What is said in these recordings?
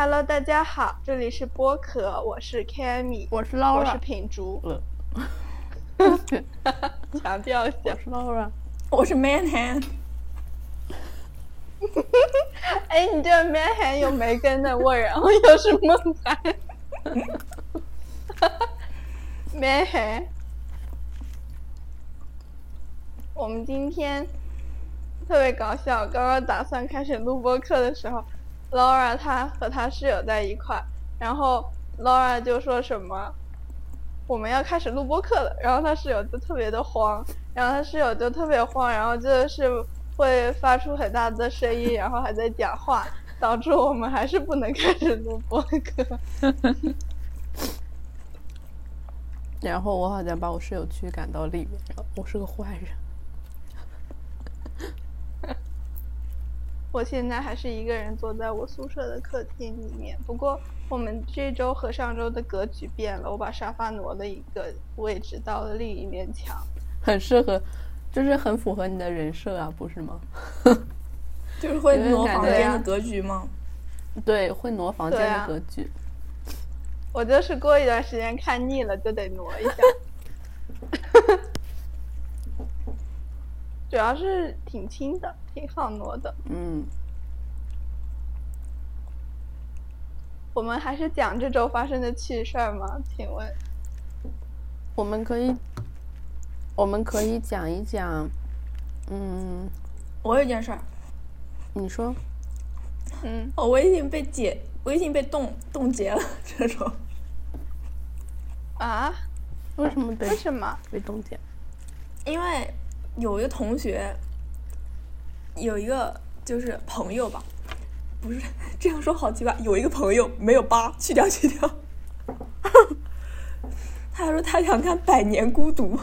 Hello，大家好，这里是播客，我是 Cammy，我是我 Laura，是品竹，呃，强调一下。我。是 Laura，我是 Manhan，哎，你这个 Manhan 有梅根的味儿，然后又是梦涵，man 涵。我们今天特别搞笑，刚刚打算开始录播课的时候，Laura 她和她室友在一块，然后 Laura 就说什么我们要开始录播课了，然后她室友就特别的慌，然后她室友就特别慌，然后就是会发出很大的声音，然后还在讲话，导致我们还是不能开始录播课。然后我好像把我室友驱赶到里面了，我是个坏人。我现在还是一个人坐在我宿舍的客厅里面，不过我们这周和上周的格局变了，我把沙发挪了一个位置到了另一面墙。很适合，就是很符合你的人设啊，不是吗？就是会挪房间的格局吗？对，会挪房间的格局。我就是过一段时间看腻了就得挪一下，主要是挺轻的，挺好挪的。嗯，我们还是讲这周发生的趣事儿吗？请问？我们可以，我们可以讲一讲，嗯，我有件事儿，你说，嗯，我微信被解，微信被冻冻结了，这种。啊？为什么被为什么？被冻结？因为有一个同学，有一个就是朋友吧，不是这样说好奇怪，有一个朋友没有八，去掉去掉。他说他想看《百年孤独》，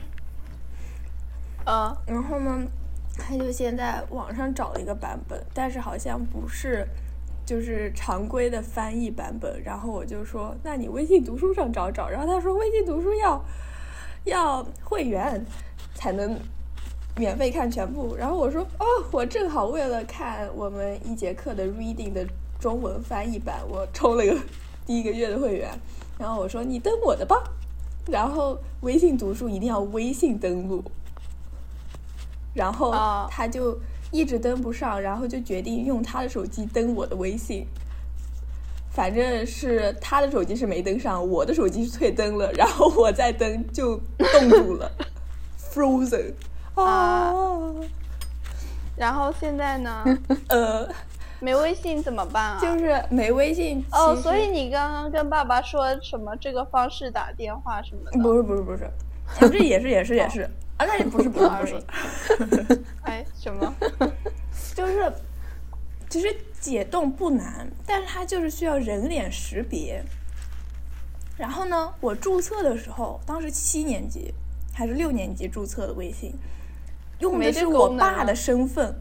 嗯然后呢，他就先在网上找了一个版本，但是好像不是就是常规的翻译版本。然后我就说，那你微信读书上找找。然后他说，微信读书要要会员才能免费看全部。然后我说，哦，我正好为了看我们一节课的 reading 的中文翻译版，我充了个第一个月的会员。然后我说，你登我的吧。然后微信读书一定要微信登录。然后哦他就一直登不上，然后就决定用他的手机登我的微信。反正是他的手机是没登上，我的手机是退登了，然后我再登就冻住了，frozen 啊，然后现在呢？呃，没微信怎么办啊？就是没微信哦，所以你刚刚跟爸爸说什么这个方式打电话什么的？不是不是不是，啊这也是也是也是啊，那也不是不是不是，哎，什么？就是其实解冻不难，但是它就是需要人脸识别。然后呢，我注册的时候，当时七年级还是六年级注册的微信，用的是我爸的身份，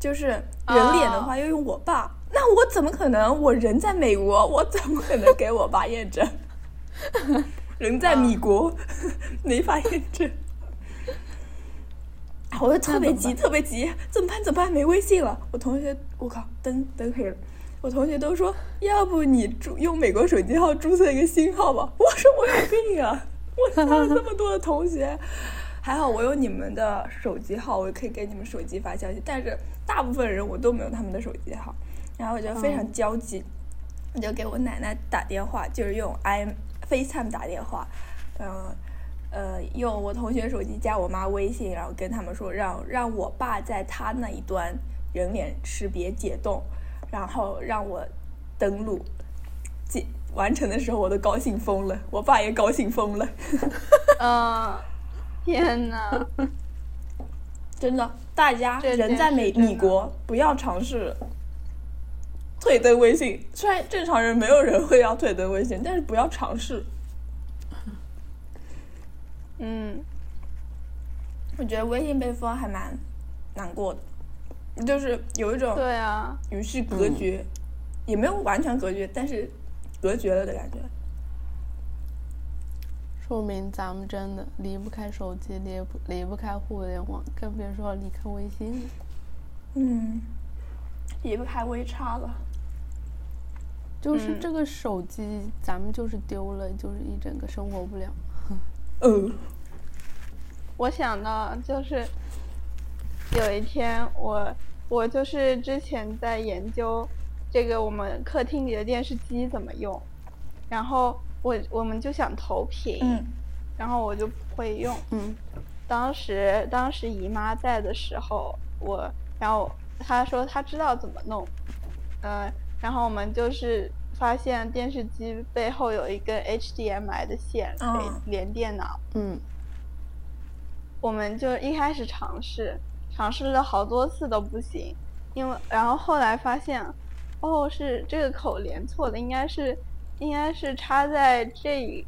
就是人脸的话哦要用我爸。那我怎么可能？我人在美国，我怎么可能给我爸验证？人在米国，没法验证。我就特别急，特别急，怎么办？怎么办？没微信了。我同学，我靠，灯灯黑了。我同学都说，要不你注用美国手机号注册一个新号吧。我说我有病啊！我加了这么多的同学，还好我有你们的手机号，我可以给你们手机发消息。但是大部分人我都没有他们的手机号，然后我就非常焦急，我就给我奶奶打电话，就是用 i FaceTime 打电话，嗯。呃，用我同学手机加我妈微信，然后跟他们说让让我爸在他那一端人脸识别解冻，然后让我登录。解完成的时候我都高兴疯了，我爸也高兴疯了，嗯，天哪！真的，大家人在美米国不要尝试退登微信，虽然正常人没有人会要退登微信，但是不要尝试。嗯，我觉得微信被封还蛮难过的，就是有一种对啊，与世隔绝，也没有完全隔绝，但是隔绝了的感觉。说明咱们真的离不开手机，离不离不开互联网，更别说离开微信了。嗯，离不开微差了。就是嗯这个手机，咱们就是丢了，就是一整个生活不了。嗯，我想到就是有一天我我就是之前在研究这个我们客厅里的电视机怎么用，然后我我们就想投屏，嗯然后我就不会用。嗯当时当时姨妈在的时候，我然后她说她知道怎么弄，呃，然后我们就是发现电视机背后有一根 HDMI 的线可以嗯连电脑，嗯我们就一开始尝试，尝试了好多次都不行，因为然后后来发现，哦，是这个口连错了，应该是应该是插在这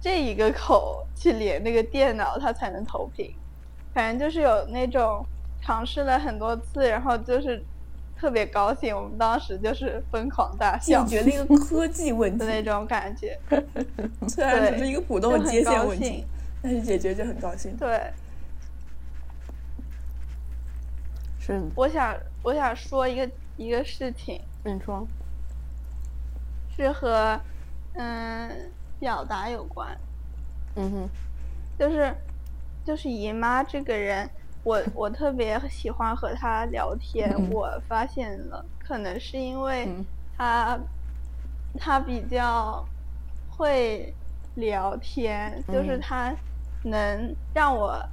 这一个口去连那个电脑，它才能投屏。反正就是有那种尝试了很多次，然后就是特别高兴，我们当时就是疯狂大笑解决了一个科技问题，的那种感觉。虽然只是一个普通的接线问题，但是解决就很高兴。对，是，我想我想说一个一个事情，你说，是和嗯表达有关，嗯哼，就是就是姨妈这个人，我我特别喜欢和她聊天，嗯我发现了，可能是因为嗯她她比较会聊天，就是嗯她能让我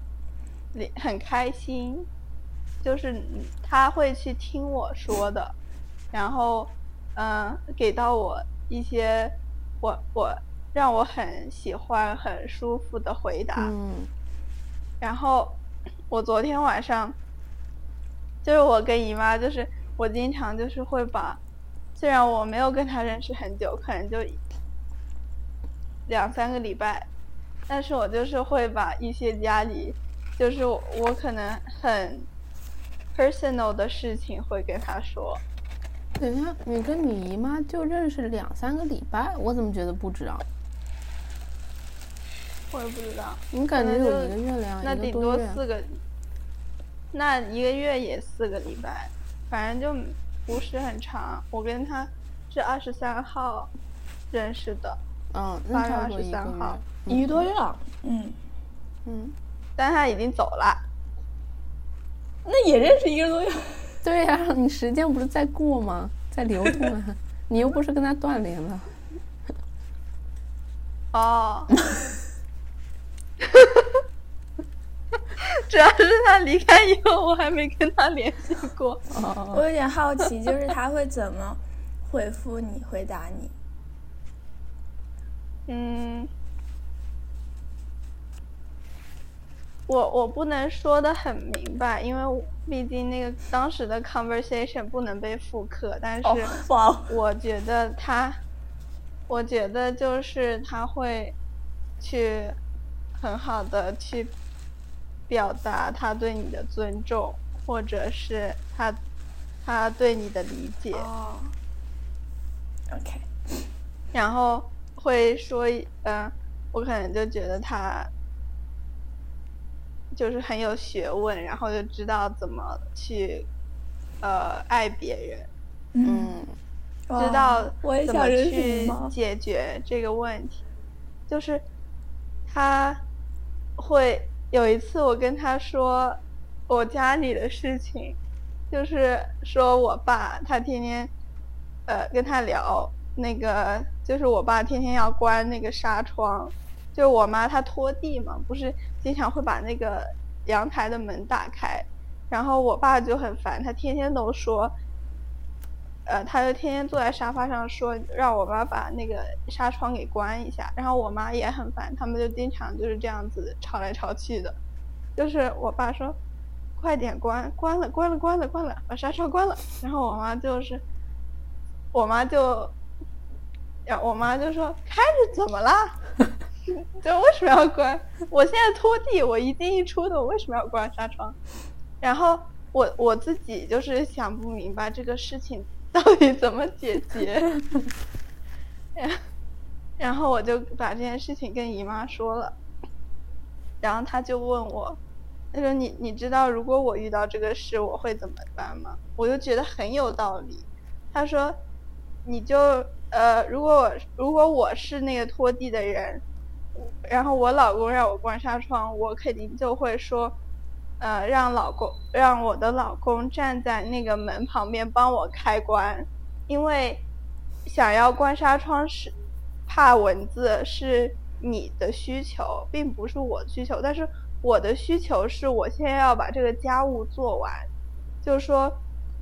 很开心，就是他会去听我说的，然后嗯、给到我一些我我让我很喜欢很舒服的回答，嗯。然后我昨天晚上，就是我跟姨妈，就是我经常就是会把，虽然我没有跟她认识很久，可能就两三个礼拜，但是我就是会把一些家里，就是我我可能很 personal 的事情会跟他说。等一下，你跟你姨妈就认识两三个礼拜，我怎么觉得不止啊？我也不知道，你感觉有可能就一个月两那顶一个多月？多四个，那一个月也四个礼拜，反正就不是很长。我跟他是二十三号认识的，嗯，那八月差不多一个23号月。一个多月了，嗯，嗯，但他已经走了。那也认识一个多月。对呀、你时间不是在过吗？在流动啊，你又不是跟他断联了。哦，主要是他离开以后，我还没跟他联系过。哦，我有点好奇，就是他会怎么回复你、回答你？嗯，我我不能说的很明白，因为毕竟那个当时的 conversation 不能被复刻，但是我觉得他，我觉得就是他会去很好的去表达他对你的尊重，或者是他他对你的理解。哦，OK，然后会说，嗯、我可能就觉得他就是很有学问，然后就知道怎么去呃爱别人，嗯，知道怎么去？解决这个问题。就是他会有一次，我跟他说我家里的事情，就是说我爸他天天呃跟他聊那个，就是我爸天天要关那个纱窗，就我妈她拖地嘛，不是经常会把那个阳台的门打开，然后我爸就很烦，他天天都说。呃，他就天天坐在沙发上说让我妈把那个纱窗给关一下，然后我妈也很烦，他们就经常就是这样子吵来吵去的。就是我爸说快点关，关了，关了，关了，关了，把纱窗关了。然后我妈就是，我妈就，然后我妈就说开着怎么啦？就为什么要关？我现在拖地，我一进一出的，我为什么要关纱窗？然后我我自己就是想不明白这个事情到底怎么解决，然然后我就把这件事情跟姨妈说了，然后她就问我，她说你你知道如果我遇到这个事我会怎么办吗？我就觉得很有道理。她说，你就呃，如果我如果我是那个拖地的人，然后我老公让我关纱窗，我肯定就会说，呃，让老公让我的老公站在那个门旁边帮我开关，因为想要关纱窗是怕蚊子是你的需求，并不是我需求，但是我的需求是我现在要把这个家务做完，就是说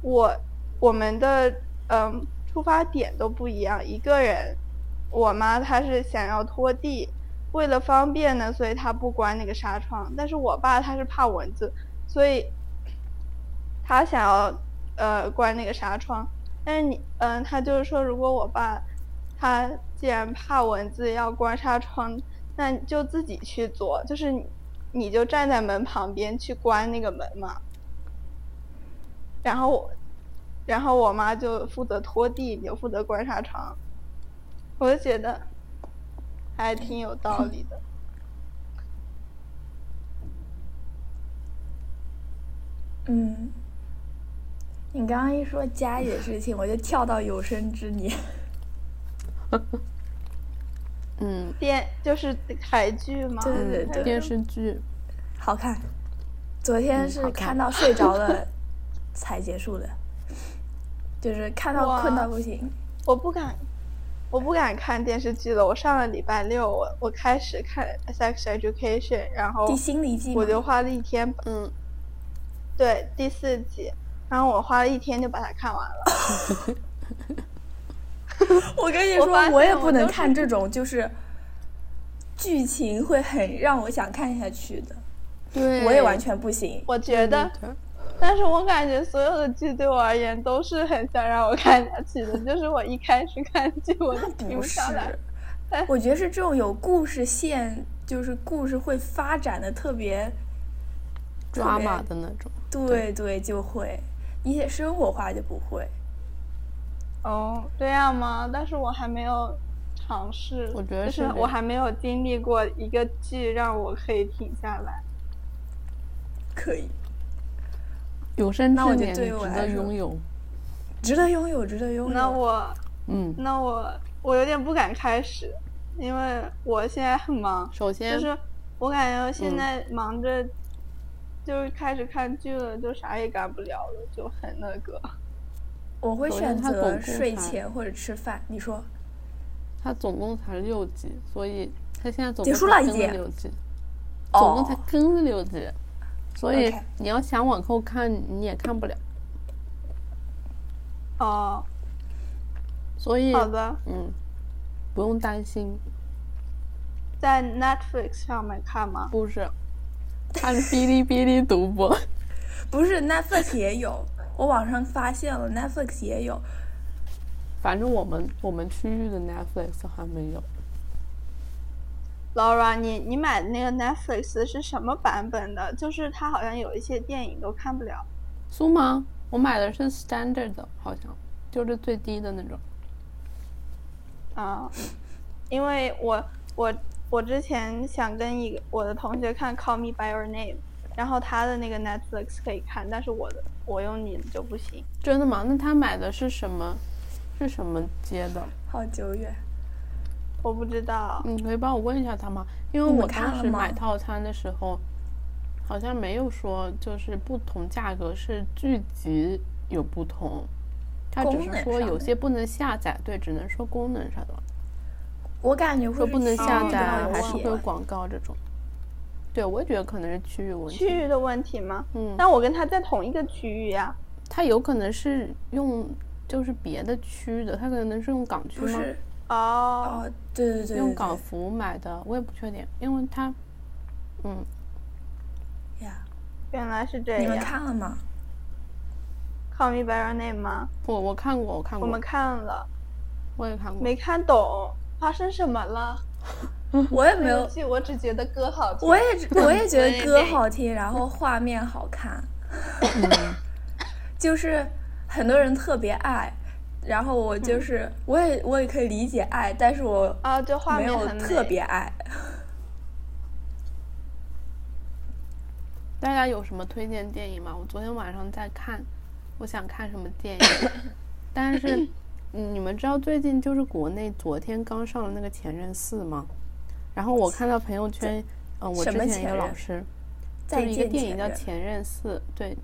我我们的嗯出发点都不一样，一个人，我妈她是想要拖地。为了方便呢，所以他不关那个纱窗。但是我爸他是怕蚊子，所以他想要呃关那个纱窗。但是你嗯，他就是说，如果我爸他既然怕蚊子要关纱窗，那就自己去做，就是你你就站在门旁边去关那个门嘛。然后我，然后我妈就负责拖地，你就负责关纱窗。我就觉得。还挺有道理的。嗯，你刚刚一说家里的事情，我就跳到有生之年。嗯，电就是台剧吗？对对对，电视剧好看。昨天是看到睡着了才结束的，就是看到困到不行。我不敢。我不敢看电视剧了。我上了礼拜六，我我开始看《Sex Education》，然后我就花了一天，嗯，对，第四集，然后我花了一天就把它看完了。我跟你说，我也不能看这种，就是剧情会很让我想看下去的。对，我也完全不行。我觉得。但是我感觉所有的剧对我而言都是很想让我看下去的，就是我一开始看剧我就停不下来。我觉得是这种有故事线，就是故事会发展的特别抓马的那种。对对，就会一些生活化就不会。哦，这样吗？但是我还没有尝试，我觉得是我还没有经历过一个剧让我可以停下来。可以。有生之年值得拥有，值得拥有，值得拥有。那我，嗯，那我我有点不敢开始，因为我现在很忙。首先，就是我感觉现在忙着，就是开始看剧了，就啥也干不了了，就很那个。我会选择睡前或者吃饭。你说，他总共才六集，所以他现在总结束了一集，总共才更了六集。所以你要想往后看，你也看不了。哦。所以好的，嗯，不用担心。在 Netflix 上面看吗？不是，看哔哩哔哩独播。不是 Netflix 也有，我网上发现了 Netflix 也有。反正我们我们区域的 Netflix 还没有。Laura，你你买的那个 Netflix 是什么版本的？就是它好像有一些电影都看不了。苏吗？我买的是 Standard 的，好像就是最低的那种。啊，因为我我我之前想跟一个我的同学看《Call Me by Your Name》，然后他的那个 Netflix 可以看，但是我的我用你的就不行。真的吗？那他买的是什么？是什么接的？好久远。我不知道，你可以帮我问一下他吗？因为我当时买套餐的时候，好像没有说就是不同价格是剧集有不同，他只是说有些不能下载，对，只能说功能上的。我感觉说不能下载还是会有广告这种。对，我也觉得可能是区域问题。区域的问题吗？嗯。但我跟他在同一个区域呀。他有可能是用就是别的区的，他可能是用港区吗？哦，对对对，用港服买的，我也不确定，因为他，嗯，呀，原来是这样。你们看了吗？Call me by your name 吗？我我看过，我看过。我们看了，我也看过。没看懂发生什么了？我也没有，我只觉得歌好听。我也我也觉得歌好听，然后画面好看，就是很多人特别爱。然后我就是，我也我也可以理解爱，但是我啊，这画面特别爱。大家有什么推荐电影吗？我昨天晚上在看，我想看什么电影，但是你们知道最近就是国内昨天刚上了那个《前任四》吗？然后我看到朋友圈，嗯，我之前一个老师，就是一个电影叫《前任四》，对，《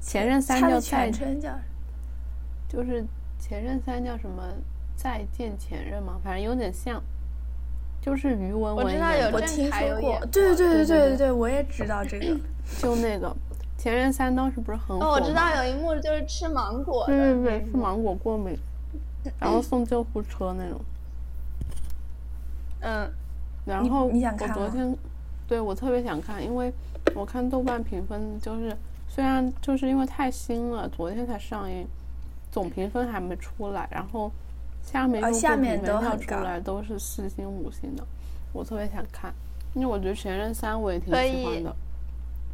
前任三》叫再就是《前任三》叫什么？再见前任吗？反正有点像。就是余文文演的，我听说过。对对对对对对，我也知道这个。就那个《前任三》当时不是很火哦？我知道有一幕就是吃芒果。对对对，吃芒果过敏，然后送救护车那种。嗯。然后你想看我昨天，对我特别想看，因为我看豆瓣评分就是虽然就是因为太新了，昨天才上映，总评分还没出来，然后。下面用下面都跳出来都是四星五星的，我特别想看，因为我觉得《前任三》我也挺喜欢的。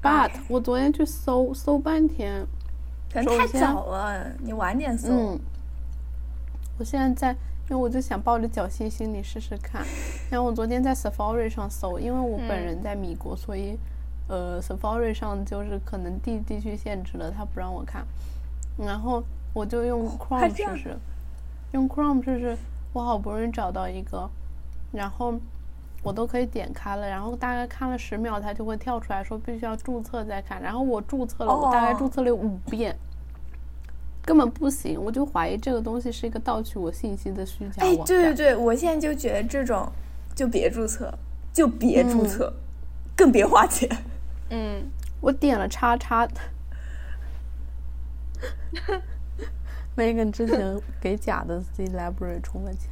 But 我昨天去搜搜半天，可能太早了，你晚点搜。嗯。我现在在，因为我就想抱着侥幸心理试试看。然后我昨天在 Safari 上搜，因为我本人在米国，所以呃 Safari 上就是可能地地区限制了，他不让我看。然后我就用 Chrome 试试。用 Chrome 试试我好不容易找到一个，然后我都可以点开了，然后大概看了十秒，它就会跳出来说必须要注册再看。然后我注册了，我大概注册了五遍，根本不行。我就怀疑这个东西是一个盗取我信息的虚假网站。哎，对对对，我现在就觉得这种就别注册，就别注册，更别花钱。嗯，我点了叉叉。Megan 之前给假的 Z Library 充了钱，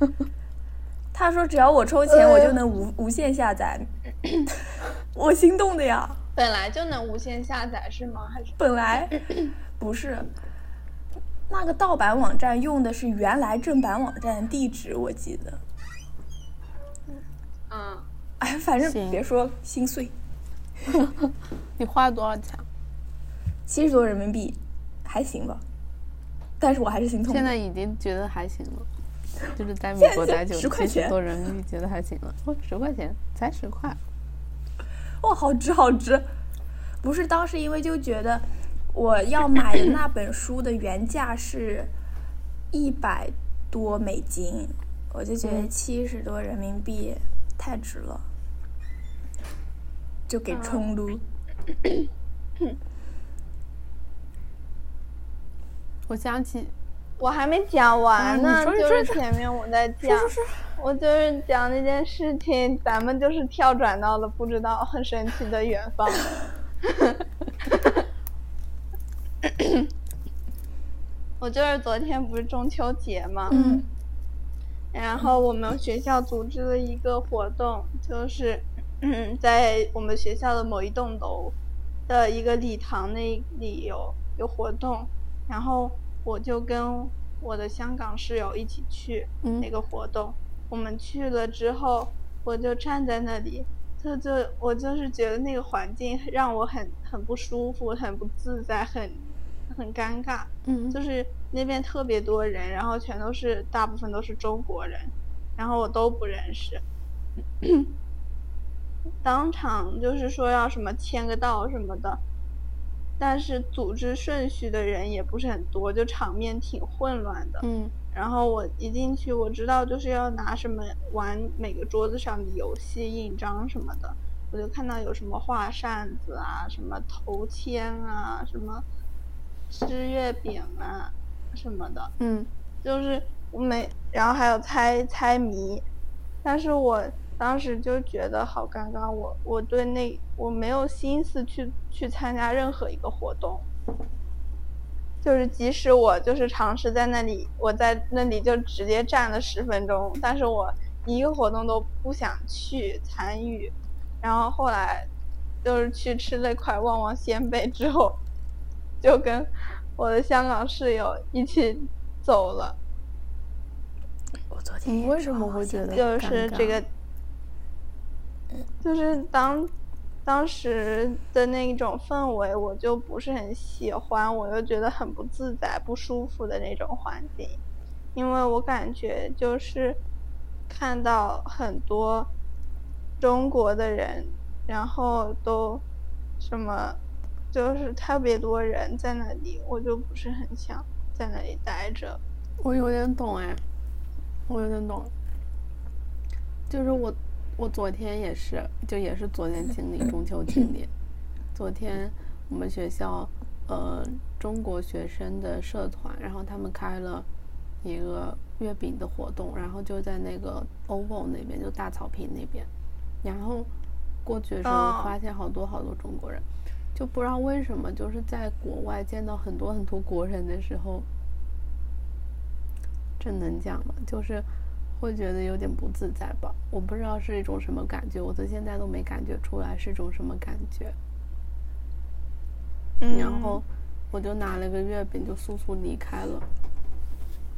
他说只要我充钱，我就能无无限下载，我心动的呀。本来就能无限下载是吗？还是本来 不是？那个盗版网站用的是原来正版网站地址，我记得。嗯，哎，反正别说心碎。你花了多少钱？七十多人民币。还行吧，但是我还是心痛。现在已经觉得还行了，就是在美国待久，七十多人民币觉得还行了。哦，十块钱，才十块，哇，好值好值！不是当时因为就觉得我要买的那本书的原价是一百多美金，我就觉得七十多人民币太值了，就给冲撸。我想起，我还没讲完呢，就是前面我在讲，我就是讲那件事情，咱们就是跳转到了不知道很神奇的远方。我就是昨天不是中秋节嘛，嗯，然后我们学校组织了一个活动，就是 在我们学校的某一栋楼的一个礼堂那里有有活动，然后。我就跟我的香港室友一起去那个活动，我们去了之后，我就站在那里，就就我就是觉得那个环境让我很很不舒服，很不自在，很很尴尬。嗯，就是那边特别多人，然后全都是大部分都是中国人，然后我都不认识，当场就是说要什么签个到什么的。但是组织顺序的人也不是很多，就场面挺混乱的。嗯，然后我一进去，我知道就是要拿什么玩每个桌子上的游戏、印章什么的。我就看到有什么画扇子啊，什么头签啊，什么吃月饼啊，什么的。嗯，就是我没，然后还有猜猜谜，但是我。当时就觉得好尴尬，我我对那我没有心思去去参加任何一个活动，就是即使我就是尝试在那里，我在那里就直接站了十分钟，但是我一个活动都不想去参与，然后后来就是去吃那块旺旺仙贝之后，就跟我的香港室友一起走了。我昨天为什么会觉得就是这个。就是当当时的那种氛围，我就不是很喜欢，我又觉得很不自在、不舒服的那种环境，因为我感觉就是看到很多中国的人，然后都什么就是特别多人在那里，我就不是很想在那里待着。我有点懂哎，我有点懂，就是我我昨天也是，就也是昨天经历中秋经历。昨天我们学校呃中国学生的社团，然后他们开了一个月饼的活动，然后就在那个 OVO 那边，就大草坪那边，然后过去的时候发现好多好多中国人，就不知道为什么，就是在国外见到很多很多国人的时候。这能讲吗？就是会觉得有点不自在吧，我不知道是一种什么感觉，我到现在都没感觉出来是一种什么感觉。然后我就拿了个月饼，就速速离开了，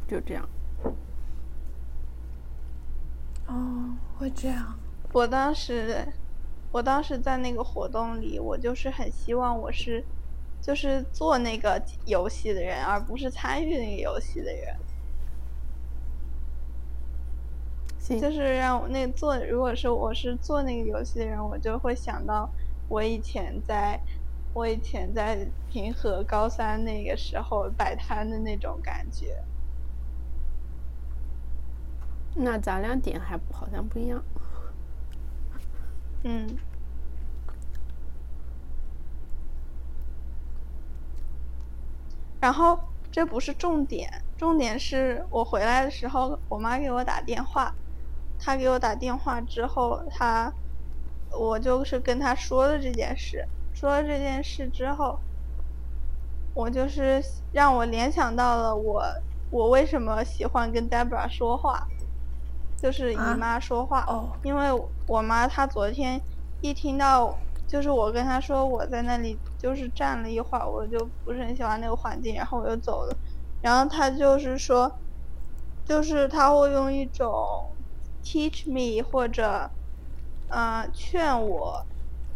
就这样。哦，会这样。我当时，我当时在那个活动里，我就是很希望我是，就是做那个游戏的人，而不是参与那个游戏的人。就是让我那做，如果是我是做那个游戏的人，我就会想到我以前在，我以前在平和高三那个时候摆摊的那种感觉。那咱俩点还好像不一样。嗯。然后这不是重点，重点是我回来的时候，我妈给我打电话。他给我打电话之后，他，我就是跟他说了这件事，说了这件事之后，我就是让我联想到了我，我为什么喜欢跟 Debra 说话，就是姨妈说话，因为我妈她昨天一听到，就是我跟她说我在那里就是站了一会儿，我就不是很喜欢那个环境，然后我就走了，然后她就是说，就是她会用一种。Teach me，或者，嗯，劝我，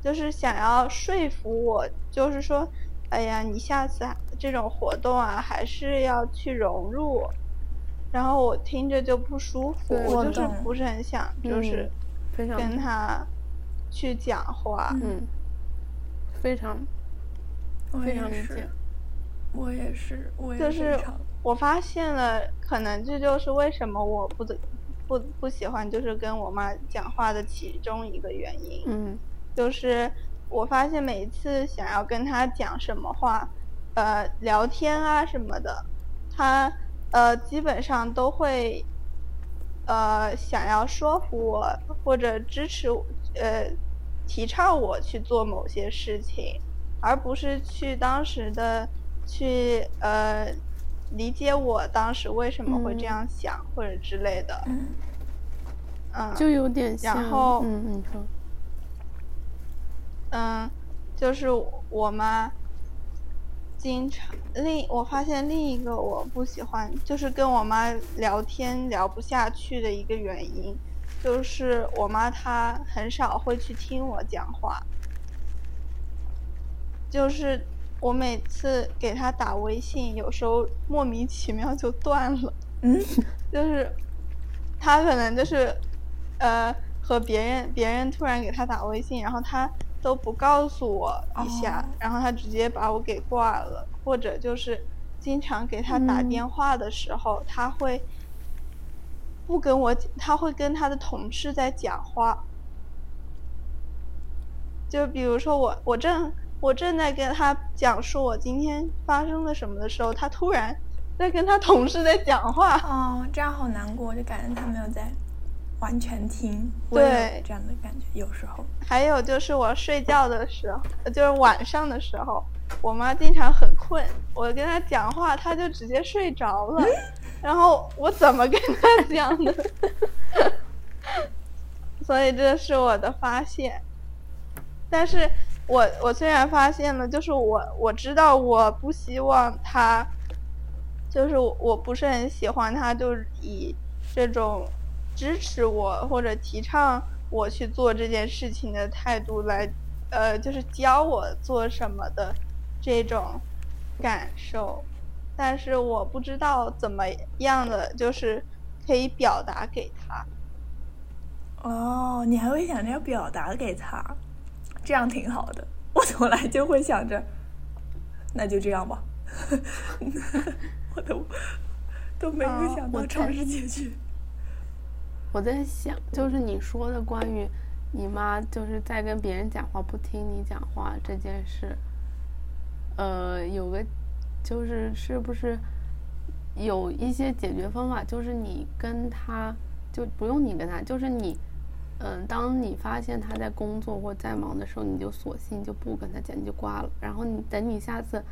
就是想要说服我，就是说，哎呀，你下次这种活动啊，还是要去融入。然后我听着就不舒服，我就是不是很想，就是跟他去讲话。嗯，非常，非常理解。我也是，我也是。就是我发现了，可能这就是为什么我不得。不不喜欢就是跟我妈讲话的其中一个原因，嗯，就是我发现每次想要跟她讲什么话，呃，聊天啊什么的，她呃基本上都会，呃想要说服我或者支持呃提倡我去做某些事情，而不是去当时的去呃。理解我当时为什么会这样想，或者之类的，嗯，就有点像，然后，嗯，你说，嗯，就是我妈经常另我发现另一个我不喜欢，就是跟我妈聊天聊不下去的一个原因，就是我妈她很少会去听我讲话，就是。我每次给他打微信，有时候莫名其妙就断了。嗯，就是他可能就是，呃，和别人别人突然给他打微信，然后他都不告诉我一下，然后他直接把我给挂了。或者就是经常给他打电话的时候，他会不跟我，他会跟他的同事在讲话。就比如说我，我正。我正在跟他讲述我今天发生了什么的时候，他突然在跟他同事在讲话。哦，这样好难过，就感觉他没有在完全听。对，这样的感觉有时候。还有就是我睡觉的时候，就是晚上的时候，我妈经常很困，我跟她讲话，她就直接睡着了。然后我怎么跟她讲的？所以这是我的发现，但是。我我虽然发现了，就是我我知道我不希望他，就是我不是很喜欢他，就以这种支持我或者提倡我去做这件事情的态度来，呃，就是教我做什么的这种感受，但是我不知道怎么样的就是可以表达给他。哦，你还会想着要表达给他？这样挺好的。我从来就会想着，那就这样吧。我都都没有想到尝试解决。我在想，就是你说的关于你妈就是在跟别人讲话不听你讲话这件事，呃，有个就是是不是有一些解决方法？就是你跟他就不用你跟他，就是你，嗯，当你发现他在工作或在忙的时候，你就索性就不跟他讲，你就挂了。然后你等你下次。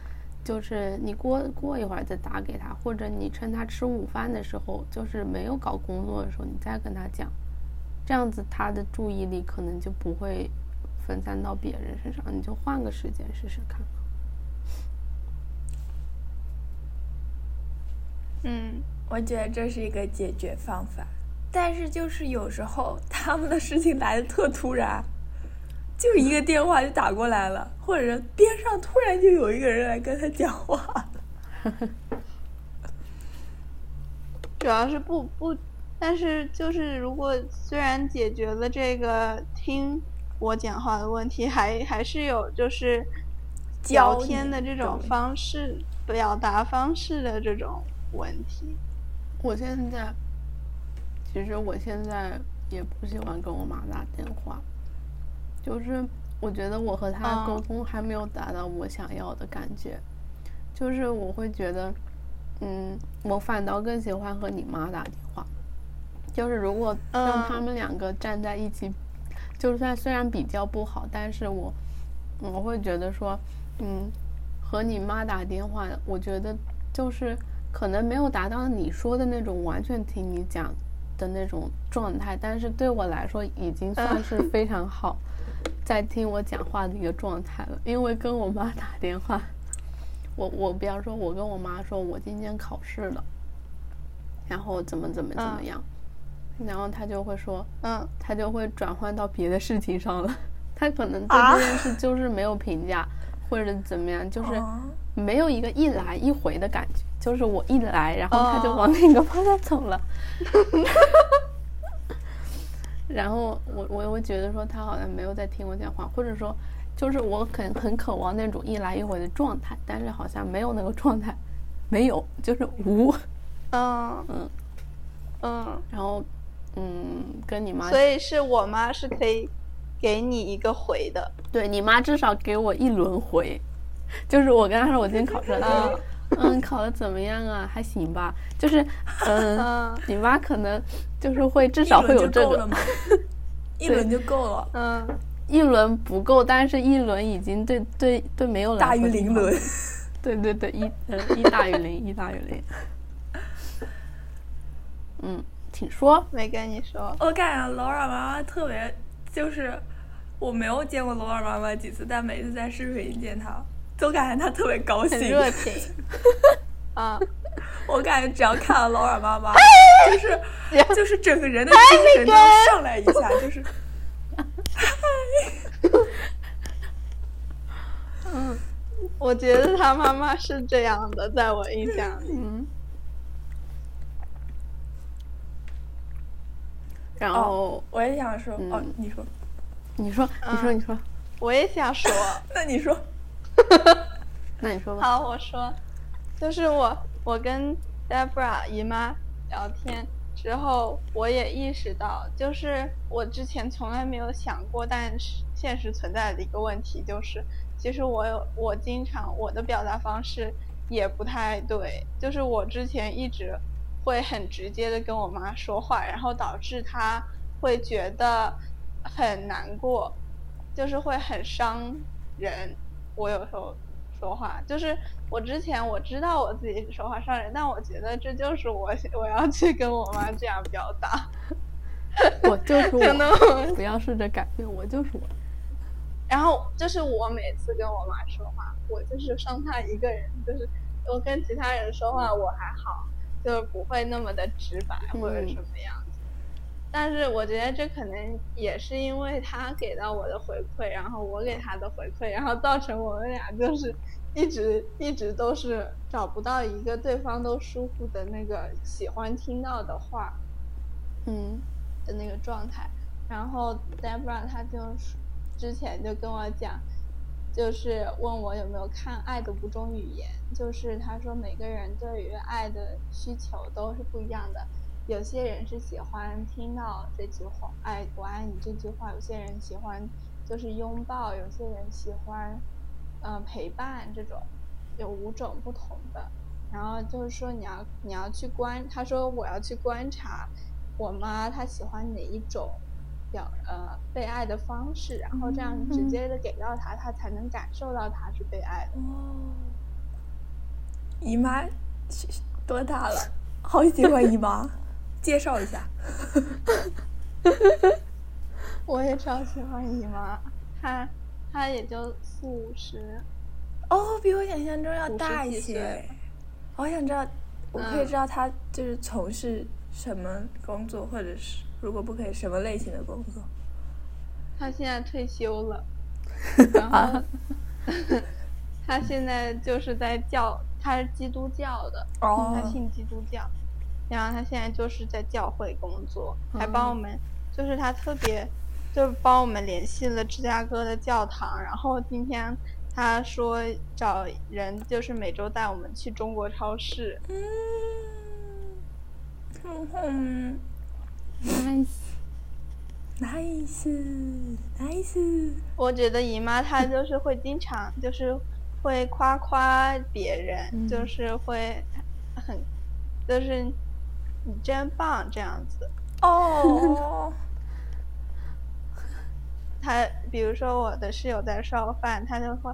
就是你过过一会儿再打给他，或者你趁他吃午饭的时候，就是没有搞工作的时候，你再跟他讲，这样子他的注意力可能就不会分散到别人身上。你就换个时间试试看。嗯，我觉得这是一个解决方法，但是就是有时候他们的事情来的特突然。就一个电话就打过来了，或者边上突然就有一个人来跟他讲话。主要是不不，但是就是如果虽然解决了这个听我讲话的问题，还还是有就是聊天的这种方式、表达方式的这种问题。我现在其实我现在也不喜欢跟我妈打电话。就是我觉得我和她沟通还没有达到我想要的感觉，就是我会觉得，嗯，我反倒更喜欢和你妈打电话。就是如果让他们两个站在一起，就算虽然比较不好，但是我我会觉得说，嗯，和你妈打电话，我觉得就是可能没有达到你说的那种完全听你讲的那种状态，但是对我来说已经算是非常好。在听我讲话的一个状态了，因为跟我妈打电话，我我比方说，我跟我妈说我今天考试了，然后怎么怎么怎么样，然后她就会说，嗯，她就会转换到别的事情上了，她可能对这件事就是没有评价或者怎么样，就是没有一个一来一回的感觉，就是我一来，然后他就往那个方向走了。然后我我我觉得说他好像没有在听我讲话，或者说就是我很很渴望那种一来一回的状态，但是好像没有那个状态，没有就是无，嗯嗯。嗯，然后嗯跟你妈，所以是我妈是可以给你一个回的，对你妈至少给我一轮回，就是我跟她说我今天考试了。嗯，考的怎么样啊？还行吧，就是，嗯，你妈可能就是会至少会有这个，一轮就够了。嗯，一轮不够，但是一轮已经对对对没有大于零轮。对对对，一嗯一大于零，一大于零。嗯，请说。没跟你说。我感觉劳尔妈妈特别，就是我没有见过劳尔妈妈几次，但每次在视频见她。都感觉他特别高兴，热情。啊，我感觉只要看到劳尔妈妈，就是就是整个人的精神都上来一下，就是。嗯，我觉得他妈妈是这样的，在我印象里。嗯。然后我也想说，哦，你说，你说，你说，你说，我也想说，那你说。那你说吧。好，我说，就是我，我跟 Debra 姨妈聊天之后，我也意识到，就是我之前从来没有想过，但是现实存在的一个问题，就是其实我有，我经常我的表达方式也不太对，就是我之前一直会很直接的跟我妈说话，然后导致她会觉得很难过，就是会很伤人。我有时候说话，就是我之前我知道我自己是说话伤人，但我觉得这就是我我要去跟我妈这样表达。我就是我，不要试着改变，我就是我。然后就是我每次跟我妈说话，我就是伤她一个人，就是我跟其他人说话我还好，就是不会那么的直白或者什么样。但是我觉得这可能也是因为他给到我的回馈，然后我给他的回馈，然后造成我们俩就是一直一直都是找不到一个对方都舒服的那个喜欢听到的话，嗯，的那个状态。然后 Debra 他就之前就跟我讲，就是问我有没有看《爱的五种语言》，就是他说每个人对于爱的需求都是不一样的，有些人是喜欢听到这句话“爱我爱你”这句话，有些人喜欢就是拥抱，有些人喜欢嗯陪伴这种，有五种不同的。然后就是说你要你要去观，他说我要去观察我妈她喜欢哪一种表呃被爱的方式，然后这样直接的给到她，她才能感受到她是被爱的。哦，姨妈多大了？好喜欢姨妈，介绍一下。我也超喜欢姨妈，她她也就四五十。哦，比我想象中要大一些。我想知道，我可以知道他就是从事什么工作，或者是如果不可以，什么类型的工作？他现在退休了，然后 他现在就是在教，他是基督教的，他信基督教，然后他现在就是在教会工作，还帮我们，就是他特别，就帮我们联系了芝加哥的教堂，然后今天。他说找人就是每周带我们去中国超市。嗯，nice，nice，nice。我觉得姨妈她就是会经常就是会夸夸别人，就是会很就是你真棒这样子。哦。他比如说我的室友在烧饭，他就会。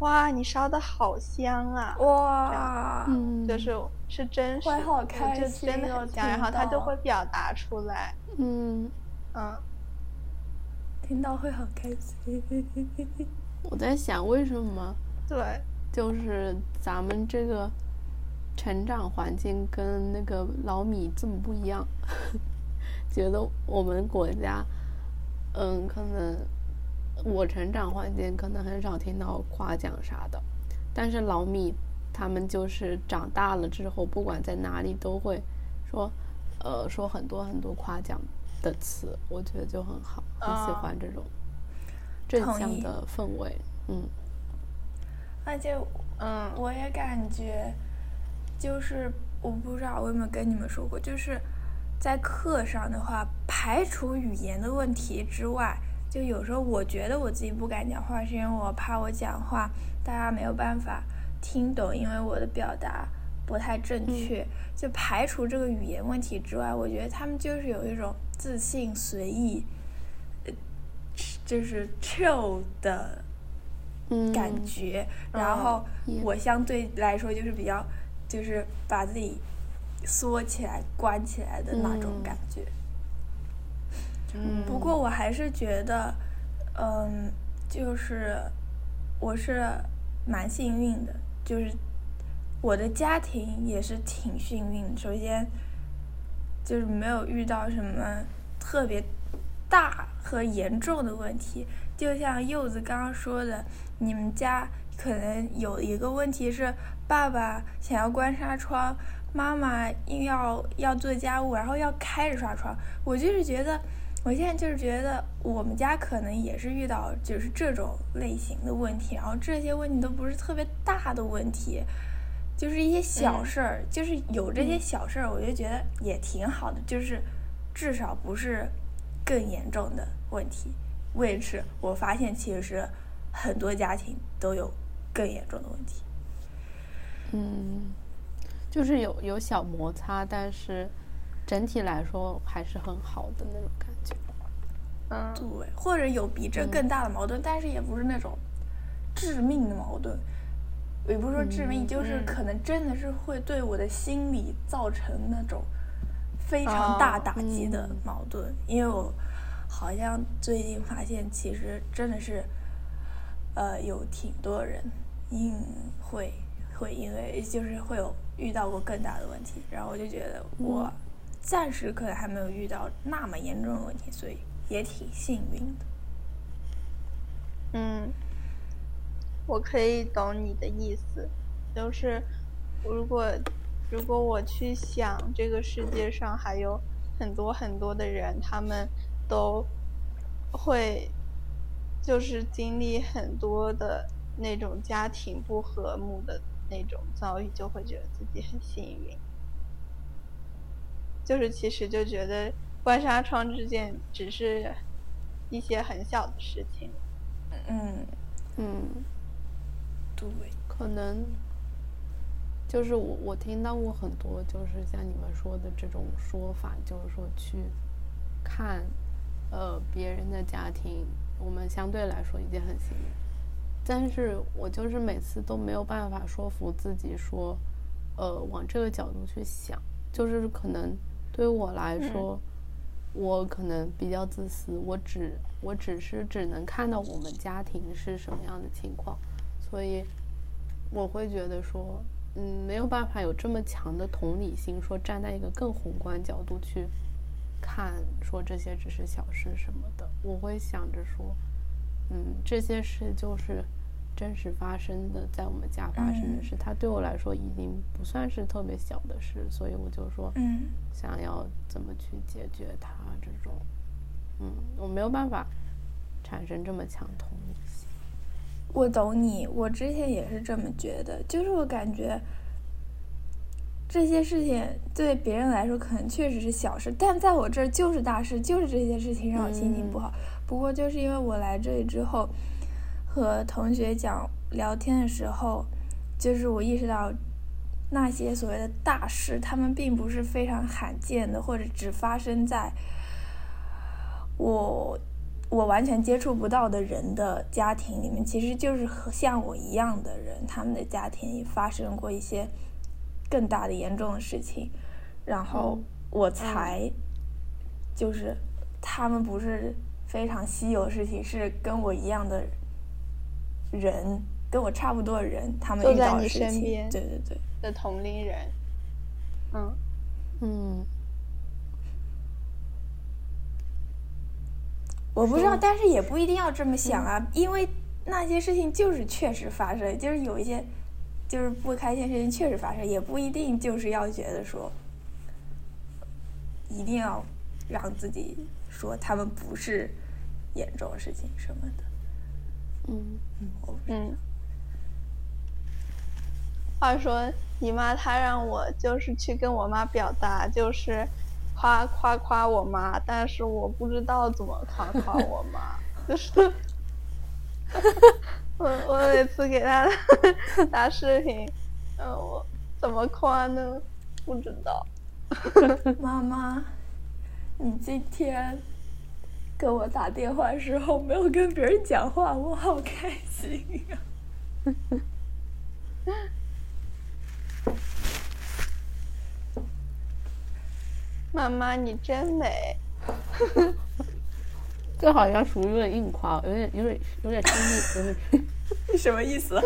哇，你烧的好香啊！哇，嗯，就是是真实，就真的很香，然后他就会表达出来，嗯嗯，听到会好开心。我在想为什么？对，就是咱们这个成长环境跟那个老米这么不一样，觉得我们国家，嗯，可能。我成长环境可能很少听到夸奖啥的，但是老米他们就是长大了之后，不管在哪里都会说，呃，说很多很多夸奖的词，我觉得就很好，很喜欢这种正向的氛围，嗯。而且，嗯，我也感觉，就是我不知道我有没有跟你们说过，就是在课上的话，排除语言的问题之外。就有时候我觉得我自己不敢讲话，是因为我怕我讲话大家没有办法听懂，因为我的表达不太正确。就排除这个语言问题之外，我觉得他们就是有一种自信、随意，就是 chill 的感觉。然后我相对来说就是比较，就是把自己缩起来、关起来的那种感觉。不过我还是觉得，嗯，就是我是蛮幸运的，就是我的家庭也是挺幸运。首先，就是没有遇到什么特别大和严重的问题。就像柚子刚刚说的，你们家可能有一个问题是，爸爸想要关纱窗，妈妈硬要要做家务，然后要开着纱窗。我就是觉得。我现在就是觉得我们家可能也是遇到就是这种类型的问题，然后这些问题都不是特别大的问题，就是一些小事儿，就是有这些小事儿，我就觉得也挺好的，就是至少不是更严重的问题。为此，我发现其实很多家庭都有更严重的问题。嗯，就是有有小摩擦，但是。整体来说还是很好的那种感觉，嗯，对，或者有比这更大的矛盾，但是也不是那种致命的矛盾，也不是说致命，就是可能真的是会对我的心理造成那种非常大打击的矛盾。因为我好像最近发现，其实真的是，呃，有挺多人因会会因为就是会有遇到过更大的问题，然后我就觉得我。暂时可能还没有遇到那么严重的问题，所以也挺幸运的。嗯，我可以懂你的意思，就是如果如果我去想这个世界上还有很多很多的人，他们都会就是经历很多的那种家庭不和睦的那种遭遇，就会觉得自己很幸运。就是其实就觉得关纱窗之间只是一些很小的事情。嗯嗯，对，可能就是我我听到过很多，就是像你们说的这种说法，就是说去看呃别人的家庭，我们相对来说已经很幸运，但是我就是每次都没有办法说服自己说，呃往这个角度去想，就是可能。对于我来说，我可能比较自私，我只我只是只能看到我们家庭是什么样的情况，所以我会觉得说，嗯，没有办法有这么强的同理心，说站在一个更宏观角度去看，说这些只是小事什么的。我会想着说，嗯，这些事就是。真实发生的，在我们家发生的事，它对我来说已经不算是特别小的事，所以我就说，嗯，想要怎么去解决它这种，嗯，我没有办法产生这么强同理心。我懂你，我之前也是这么觉得，就是我感觉这些事情对别人来说可能确实是小事，但在我这儿就是大事，就是这些事情让我心情不好。不过就是因为我来这里之后。和同学讲聊天的时候，就是我意识到，那些所谓的大事，他们并不是非常罕见的，或者只发生在我我完全接触不到的人的家庭里面。其实就是和像我一样的人，他们的家庭也发生过一些更大的严重的事情，然后我才就是他们不是非常稀有的事情，是跟我一样的。人跟我差不多的人，他们遇到的事情，对对对，的同龄人，嗯嗯，我不知道，但是也不一定要这么想啊，因为那些事情就是确实发生，就是有一些就是不开心事情确实发生，也不一定就是要觉得说一定要让自己说他们不是严重的事情什么的。嗯嗯，话说你妈她让我就是去跟我妈表达，就是夸夸夸我妈，但是我不知道怎么夸夸我妈，就是 我我每次给她打视频，嗯，我怎么夸呢？不知道。妈妈，你今天。跟我打电话时候没有跟别人讲话，我好开心呀！妈妈，你真美。这好像属于有点硬夸，有点有点有点生硬，有点什么意思？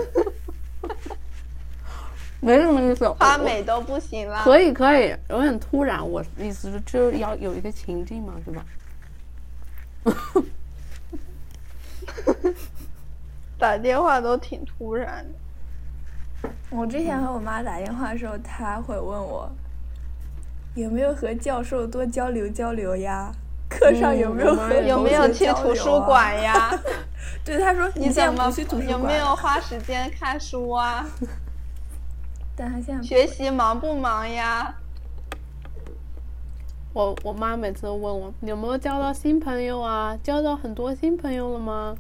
没什么意思，夸美都不行了。可以可以，有点突然。我意思是，就是要有一个情境嘛，是吧？打电话都挺突然的。我之前和我妈打电话的时候，她会问我有没有和教授多交流交流呀？课上有没有有没有 去图书馆呀？对，她说你怎么有没有花时间看书啊？但她现在学习忙不忙呀？我我妈每次都问我有没有交到新朋友啊？交到很多新朋友了吗？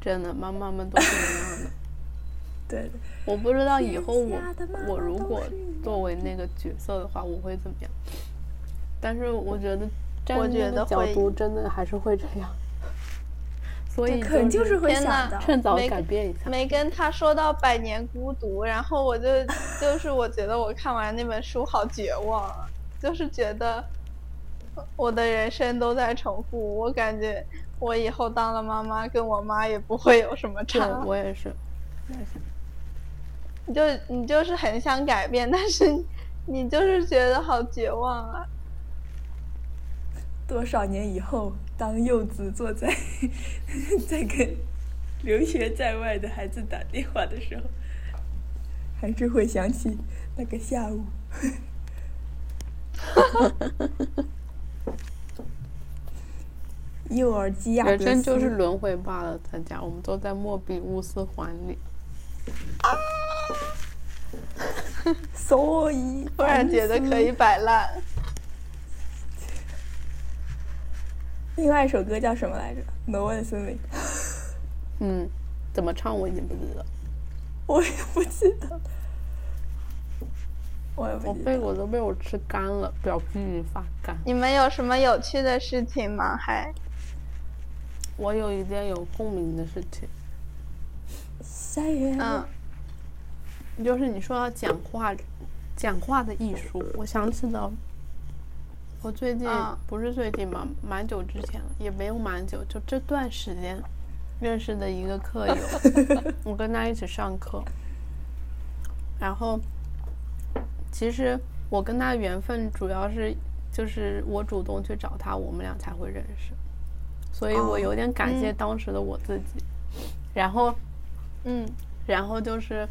真的，妈妈们都是一样的。对，我不知道以后我我如果作为那个角色的话，我会怎么样？但是我觉得站在那个角度，真的还是会这样。所以可能就是会想的，趁早改变一下。没跟他说到《百年孤独》，然后我就就是我觉得我看完那本书好绝望啊，就是觉得我的人生都在重复。我感觉我以后当了妈妈，跟我妈也不会有什么差。我也是，你就你就是很想改变，但是你就是觉得好绝望啊。多少年以后，当柚子坐在 在跟留学在外的孩子打电话的时候，还是会想起那个下午。幼儿基亚人生就是轮回罢了，大家，我们都在莫比乌斯环里。啊！所以突然觉得可以摆烂。另外一首歌叫什么来着挪威的森林。嗯，怎么唱我已经不记得。我也不记得。我也不记得。我背我都被我吃干了，表皮发干。你们有什么有趣的事情吗？还？我有一件有共鸣的事情。嗯。就是你说要讲话，讲话的艺术，我想起了，我最近不是最近嘛，蛮久之前了，也没有蛮久，就这段时间认识的一个课友，我跟他一起上课，然后其实我跟他缘分主要是就是我主动去找他，我们俩才会认识，所以我有点感谢当时的我自己，然后，嗯，然后就是。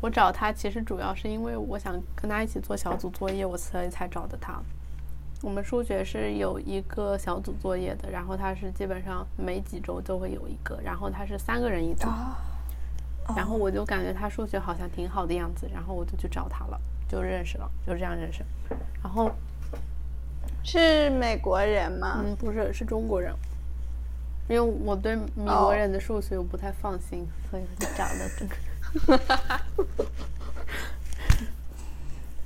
我找他其实主要是因为我想跟他一起做小组作业，我所以才找的他。我们数学是有一个小组作业的，然后他是基本上每几周就会有一个，然后他是三个人一组。然后我就感觉他数学好像挺好的样子，然后我就去找他了，就认识了，就这样认识。然后是美国人吗？嗯，不是，是中国人。因为我对美国人的数学我不太放心，所以就找了这个。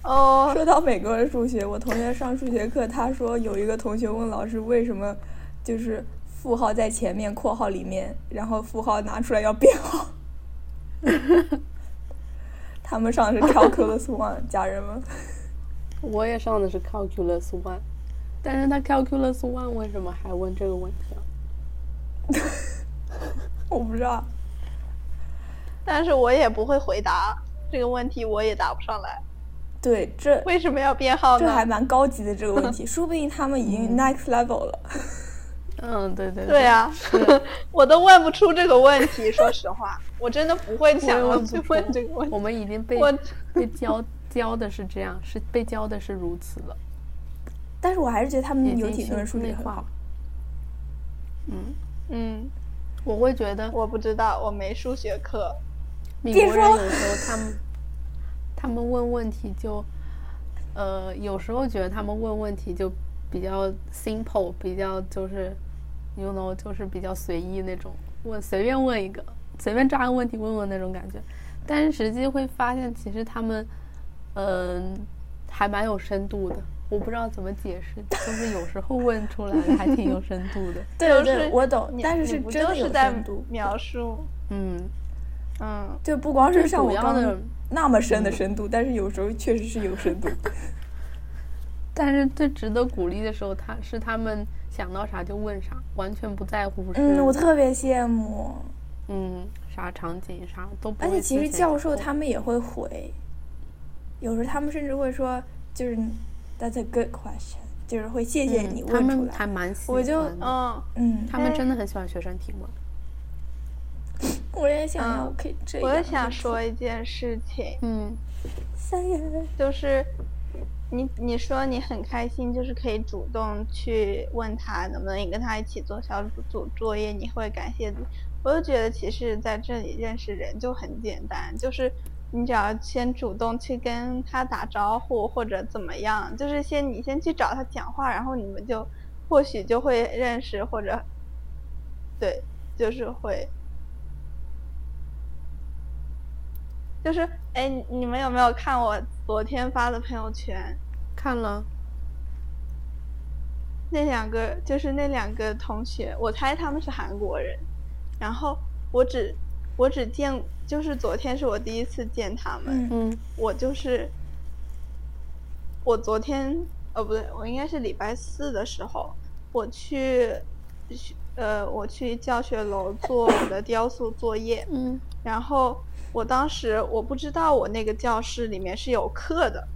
哦，说到美国的数学，我同学上数学课，他说有一个同学问老师为什么就是负号在前面，括号里面，然后负号拿出来要变号。他们上的是 Calculus One，家人们。我也上的是 Calculus One，但是他 Calculus One 为什么还问这个问题啊？我不知道。但是我也不会回答这个问题，我也答不上来。对，这 为什么要编号呢？这还蛮高级的这个问题，说不定他们已经 next level 了。嗯，对对对啊，我都问不出这个问题。说实话，我真的不会想要去问这个问题。我们已经被被教教的是这样，是被教的是如此了。但是我还是觉得他们有几多人数学很好。嗯嗯，我会觉得我不知道，我没数学课。美国人有时候他们，他们问问题就，呃，有时候觉得他们问问题就比较 simple，比较就是，you know，就是比较随意那种，问随便问一个，随便抓个问题问问那种感觉。但是实际会发现，其实他们，嗯，还蛮有深度的。我不知道怎么解释，就是有时候问出来的还挺有深度的。对对，我懂，但是是真的有深度。描述，嗯。嗯，就不光是像我刚刚那么深的深度，但是有时候确实是有深度。但是最值得鼓励的时候，他是他们想到啥就问啥，完全不在乎。嗯，我特别羡慕。嗯，啥场景啥都。而且其实教授他们也会回，有时候他们甚至会说，就是 That's a good question，就是会谢谢你问出来。还蛮喜欢。我就嗯嗯，他们真的很喜欢学生提问。我也想要可以这样。我也想说一件事情。嗯，三月就是你你说你很开心，就是可以主动去问他能不能你跟他一起做小组作业，你会感谢。我就觉得其实在这里认识人就很简单，就是你只要先主动去跟他打招呼或者怎么样，就是先你先去找他讲话，然后你们就或许就会认识，或者对，就是会。就是，哎，你们有没有看我昨天发的朋友圈？看了。那两个就是那两个同学，我猜他们是韩国人。然后我只我只见，就是昨天是我第一次见他们。嗯。我就是，我昨天，哦不对，我应该是礼拜四的时候，我去，呃，我去教学楼做我的雕塑作业。嗯。然后。我当时我不知道我那个教室里面是有课的，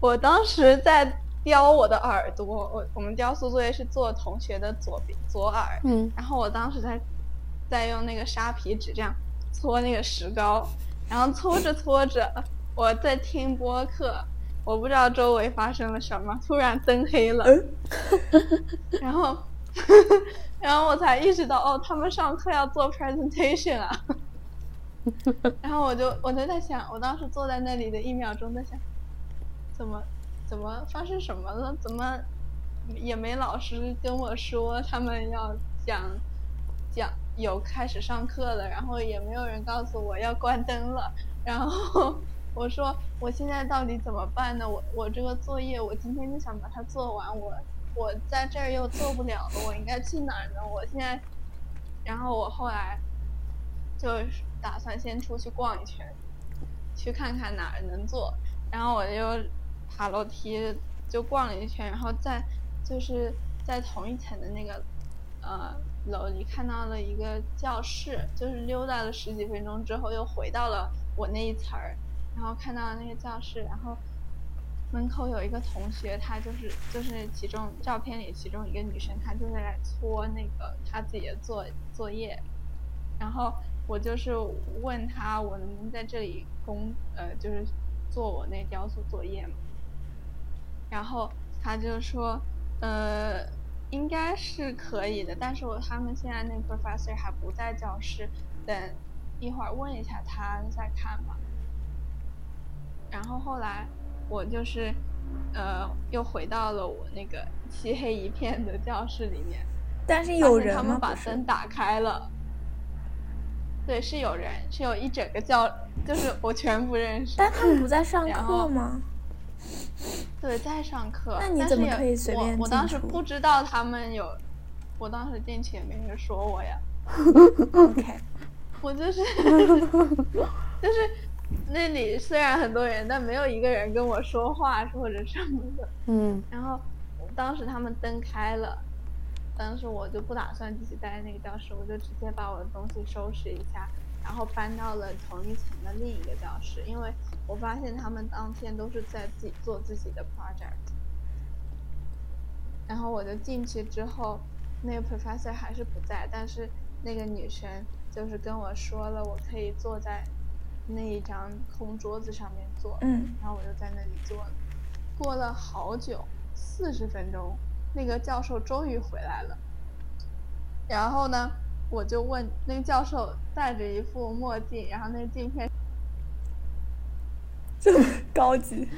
我当时在雕我的耳朵，我我们雕塑作业是做同学的左左耳，嗯，然后我当时在在用那个沙皮纸这样搓那个石膏，然后搓着搓着，我在听播客，我不知道周围发生了什么，突然灯黑了，然后，然后我才意识到，哦，他们上课要做 presentation 啊，然后我就我就在想，我当时坐在那里的一秒钟在想，怎么怎么发生什么了？怎么也没老师跟我说他们要讲讲有开始上课了，然后也没有人告诉我要关灯了，然后。我说我现在到底怎么办呢？我我这个作业我今天就想把它做完，我我在这儿又做不了了，我应该去哪儿呢？我现在，然后我后来就是打算先出去逛一圈，去看看哪儿能坐，然后我就爬楼梯就逛了一圈，然后在就是在同一层的那个呃楼里看到了一个教室，就是溜达了十几分钟之后又回到了我那一层儿。然后看到那个教室，然后门口有一个同学，她就是就是其中照片里其中一个女生，她就在来搓那个她自己的作作业，然后我就是问他我能不能在这里工呃就是做我那雕塑作业嘛，然后他就说呃应该是可以的，但是我他们现在那 professor 还不在教室，等一会儿问一下他再看吧。然后后来，我就是，呃，又回到了我那个漆黑一片的教室里面。但是有人他们把灯打开了。对，是有人，是有一整个教，就是我全不认识。但他们不在上课吗？对，在上课。那你怎么可以随便我我当时不知道他们有，我当时进去也没人说我呀。OK。我就是，就是。那里虽然很多人，但没有一个人跟我说话或者什么的。嗯。然后当时他们灯开了，当时我就不打算继续待在那个教室，我就直接把我的东西收拾一下，然后搬到了同一层的另一个教室，因为我发现他们当天都是在自己做自己的 project。然后我就进去之后，那个 professor 还是不在，但是那个女生就是跟我说了，我可以坐在。那一张空桌子上面坐，嗯，然后我就在那里坐了，过了好久，四十分钟，那个教授终于回来了。然后呢，我就问那个教授戴着一副墨镜，然后那个镜片这么高级。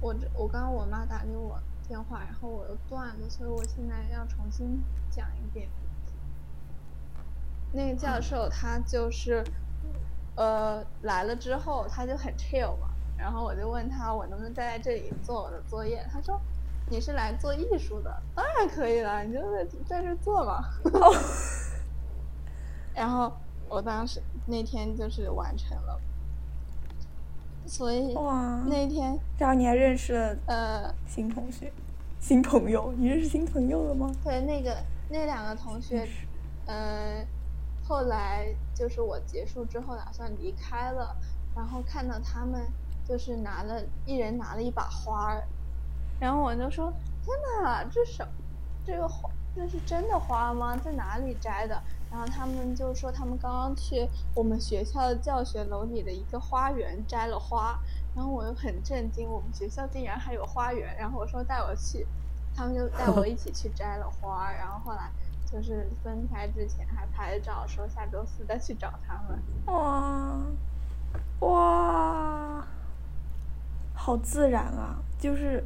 我这我刚刚我妈打给我。电话，然后我又断了，所以我现在要重新讲一遍。那个教授他就是，呃，来了之后他就很 chill 嘛，然后我就问他我能不能待在这里做我的作业，他说你是来做艺术的，当然可以了，你就在在这做嘛。然后我当时那天就是完成了。所以哇，那天然后你还认识了呃新同学、新朋友，你认识新朋友了吗？对，那个那两个同学，嗯，后来就是我结束之后打算离开了，然后看到他们就是拿了一人拿了一把花儿，然后我就说天哪，这什这个花这是真的花吗？在哪里摘的？然后他们就说，他们刚刚去我们学校教学楼里的一个花园摘了花，然后我又很震惊，我们学校竟然还有花园。然后我说带我去，他们就带我一起去摘了花。然后后来就是分开之前还拍照，说下周四再去找他们。哇，哇，好自然啊，就是。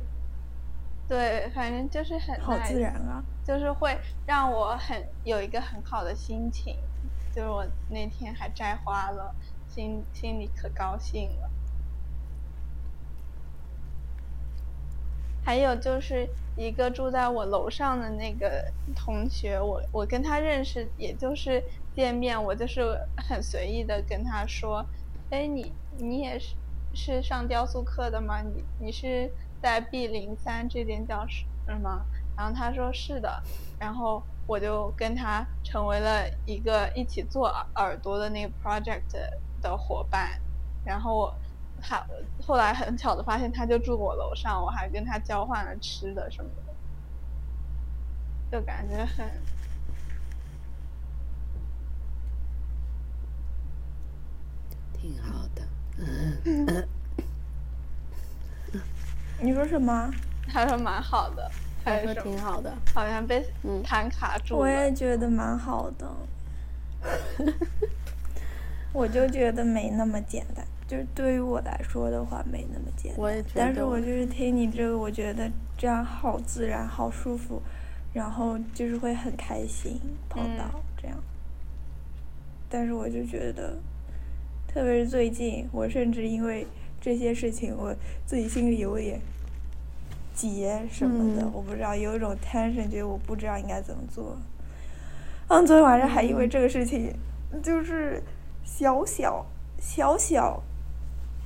对，反正就是很好自然啊，就是会让我很有一个很好的心情，就是我那天还摘花了，心心里可高兴了。还有就是一个住在我楼上的那个同学，我我跟他认识，也就是见面，我就是很随意的跟他说：“哎，你你也是是上雕塑课的吗？你你是？”在 B 零三这间教室是吗？然后他说是的，然后我就跟他成为了一个一起做耳朵的那个 project 的伙伴。然后他后来很巧的发现他就住我楼上，我还跟他交换了吃的什么的，就感觉很。挺好的，嗯，你说什么？他说蛮好的，他说挺好的，好像被弹卡住了。我也觉得蛮好的，我就觉得没那么简单。就是对于我来说的话，没那么简单。我也觉得。但是我就是听你这个，我觉得这样好自然，好舒服，然后就是会很开心碰到这样。但是我就觉得，特别是最近，我甚至因为。这些事情我自己心里有点结什么的，我不知道，有一种 tension，觉得我不知道应该怎么做。嗯，昨天晚上还因为这个事情，就是小小小小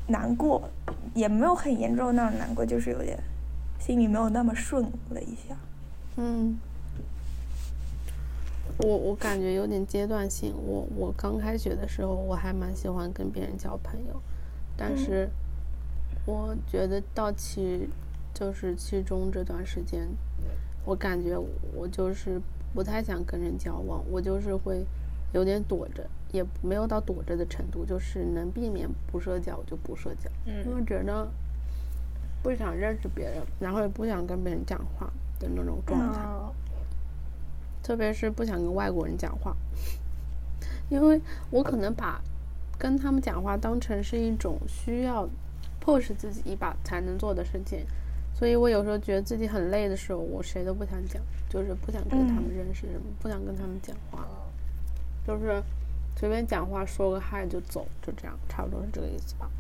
难过，也没有很严重那种难过，就是有点心里没有那么顺了一下。嗯，我我感觉有点阶段性。我我刚开学的时候，我还蛮喜欢跟别人交朋友，但是。我觉得到期就是期中这段时间，我感觉我就是不太想跟人交往，我就是会有点躲着，也没有到躲着的程度，就是能避免不社交就不社交，因为觉得不想认识别人，然后也不想跟别人讲话的那种状态，特别是不想跟外国人讲话，因为我可能把跟他们讲话当成是一种需要。push 自己一把才能做的事情，所以我有时候觉得自己很累的时候，我谁都不想讲，就是不想跟他们认识，不想跟他们讲话，就是随便讲话说个嗨就走，就这样，差不多是这个意思吧。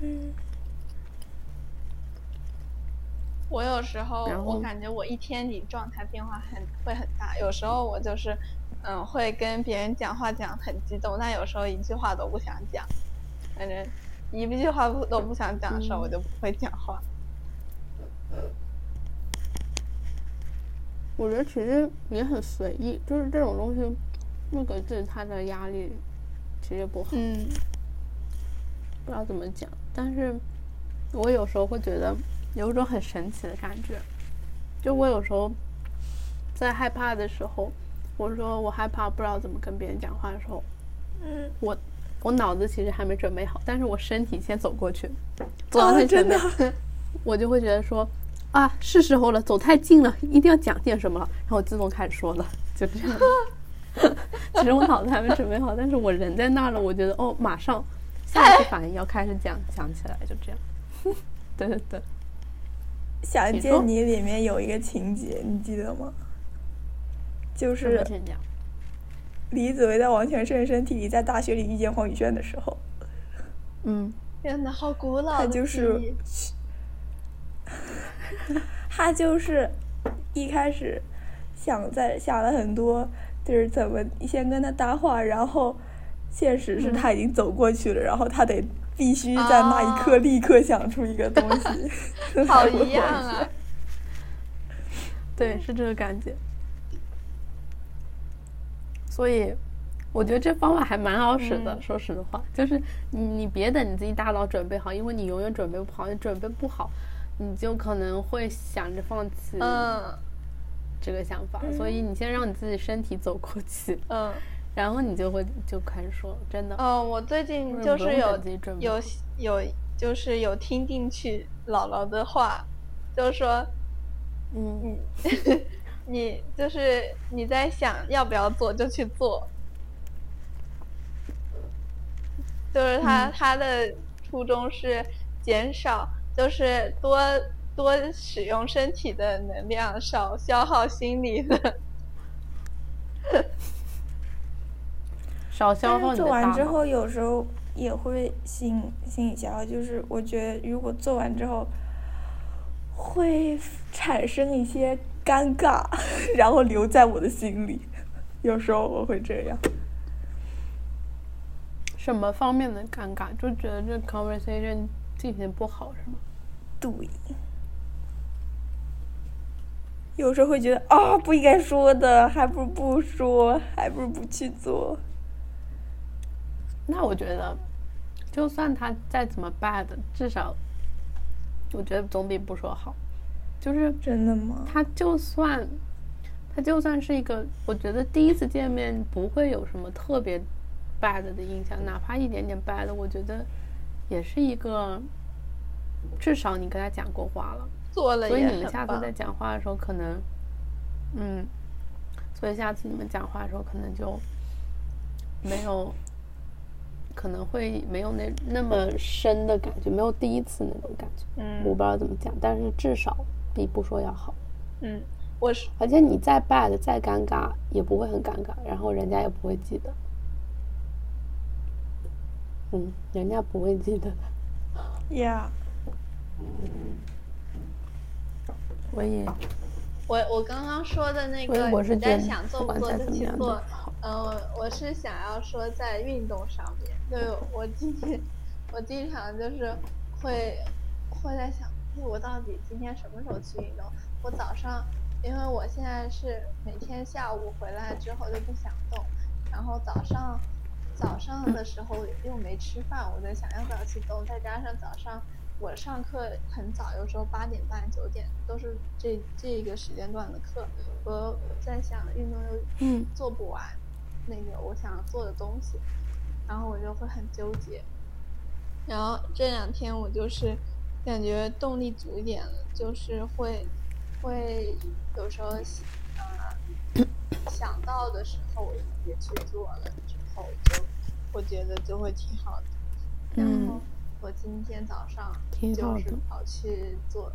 嗯。我有时候我感觉我一天里状态变化很会很大，有时候我就是嗯会跟别人讲话讲很激动，但有时候一句话都不想讲，反正。一句话不都不想讲的时候，我就不会讲话。我觉得其实也很随意，就是这种东西，不给自己太大压力，其实不好。嗯。不知道怎么讲，但是我有时候会觉得有一种很神奇的感觉。就我有时候在害怕的时候，我说我害怕不知道怎么跟别人讲话的时候，嗯，我。我脑子其实还没准备好，但是我身体先走过去，走到他前面，我就会觉得说，啊，是时候了，走太近了，一定要讲点什么了，然后自动开始说了，就这样。其实我脑子还没准备好，但是我人在那儿了，我觉得哦，马上 下一次反应要开始讲，讲起来就这样。对对对。想见你里面有一个情节，你记得吗？就是。李子维在王全胜身体里，在大学里遇见黄宇轩的时候，嗯，天呐，好古老他就是，他就是一开始想在想了很多，就是怎么先跟他搭话，然后现实是他已经走过去了，然后他得必须在那一刻立刻想出一个东西，好一样啊，对，是这个感觉。所以，我觉得这方法还蛮好使的。说实话，就是你你别等你自己大脑准备好，因为你永远准备不好。你准备不好，你就可能会想着放弃这个想法。所以你先让你自己身体走过去，嗯，然后你就会就开始说真的。哦，我最近就是有有有就是有听进去姥姥的话，就是说，嗯。你就是你在想要不要做就去做，就是他他的初衷是减少，就是多多使用身体的能量，少消耗心理的，少消耗。做完之后有时候也会心心理消耗，就是我觉得如果做完之后会产生一些。尴尬，然后留在我的心里。有时候我会这样。什么方面的尴尬？就觉得这 conversation 进行不好，是吗？对。有时候会觉得啊，不应该说的，还不如不说，还不如不去做。那我觉得，就算他再怎么 bad，至少我觉得总比不说好。就是真的吗？他就算，他就算是一个，我觉得第一次见面不会有什么特别 bad 的印象，哪怕一点点 bad，我觉得也是一个，至少你跟他讲过话了，做了，所以你们下次在讲话的时候，可能，嗯，所以下次你们讲话的时候，可能就没有，可能会没有那那么深的感觉，没有第一次那种感觉，嗯，我不知道怎么讲，但是至少比不说要好，嗯。我是，而且你再 bad 再尴尬也不会很尴尬，然后人家也不会记得，嗯，人家不会记得的。Yeah。我也，我我刚刚说的那个你在想做不做就去做，嗯，我是想要说在运动上面，对我今天我经常就是会会在想，我到底今天什么时候去运动？我早上。因为我现在是每天下午回来之后就不想动，然后早上早上的时候又没吃饭，我在想要不要去动，再加上早上我上课很早，有时候八点半九点都是这这个时间段的课，我在想运动又做不完那个我想做的东西，然后我就会很纠结，然后这两天我就是感觉动力足一点了，就是会。会有时候，呃，想到的时候我就直接去做了，之后就我觉得就会挺好的。然后我今天早上就是跑去做，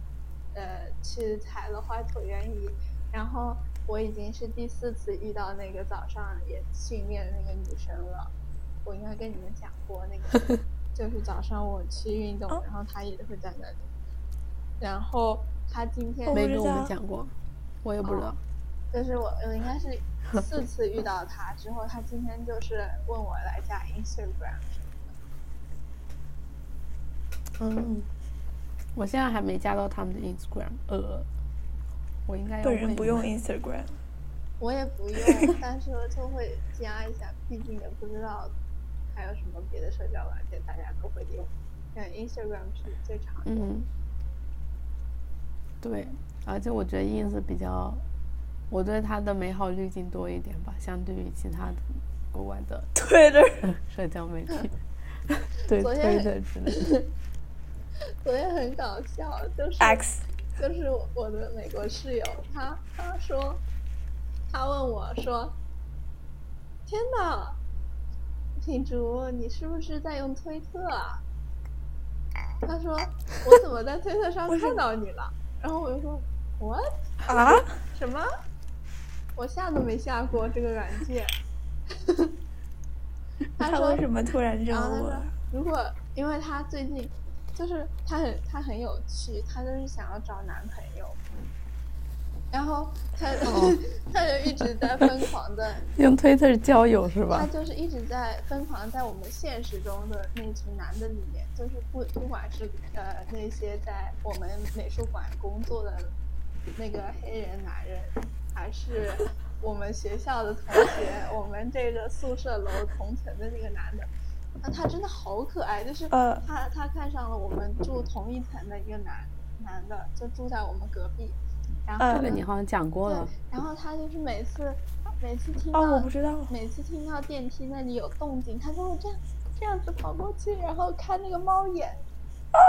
呃，去踩了花椭圆仪。然后我已经是第四次遇到那个早上也训练的那个女生了。我应该跟你们讲过，那个 就是早上我去运动，然后她也会在那里。然后。她今天没跟我们讲过，我也不知道。就是我，我应该是四次遇到她之后，她今天就是问我来加 Instagram 嗯，我现在还没加到他们的 Instagram，呃，我应该本人不用 Instagram，我也不用，但是就会加一下，毕竟也不知道还有什么别的社交软件大家都会用，但 Instagram 是最常用。嗯。对，而且我觉得 ins 比较，我对它的美好滤镜多一点吧，相对于其他的国外的 Twitter 社交媒体，对 Twitter 之类的。昨天很搞笑，就是 X，就是我的美国室友，他他说，他问我说，天呐，品竹，你是不是在用推特啊？他说，我怎么在推特上看到你了？然后我就说，what 啊？什么？我下都没下过这个软件。他说为什么突然扔我？如果因为他最近就是她很她很有趣，她就是想要找男朋友。然后他 他就一直在疯狂的 用推特交友是吧？她就是一直在疯狂在我们现实中的那群男的里面，就是不不管是呃那些在我们美术馆工作的那个黑人男人，还是我们学校的同学，我们这个宿舍楼同层的那个男的，那他真的好可爱，就是他他看上了我们住同一层的一个男男的，就住在我们隔壁。这个你好像讲过了。然后他就是每次，每次听到，我不知道，每次听到电梯那里有动静，他就会这样这样子跑过去，然后看那个猫眼。啊！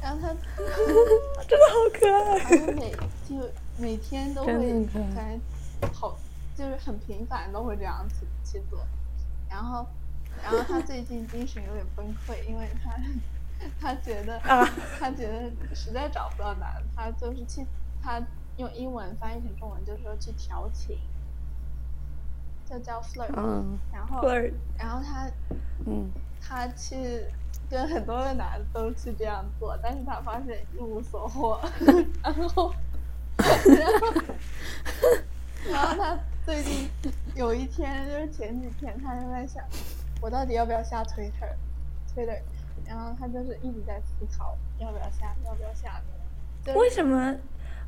然后他 真的好可爱。然后每就每天都会感觉好，就是很频繁都会这样子去做。然后，然后他最近精神有点崩溃，因为他他觉得他觉得实在找不到男，他就是去。他用英文翻译成中文，就是说去调情，就叫 flirt。嗯。然后，然后他，嗯，他去跟很多个男的都去这样做，但是他发现一无所获。然后，然后，然后他最近有一天，就是前几天，他就在想，我到底要不要下 Twitter？Twitter。然后他就是一直在思考要不要下，要不要下为什么？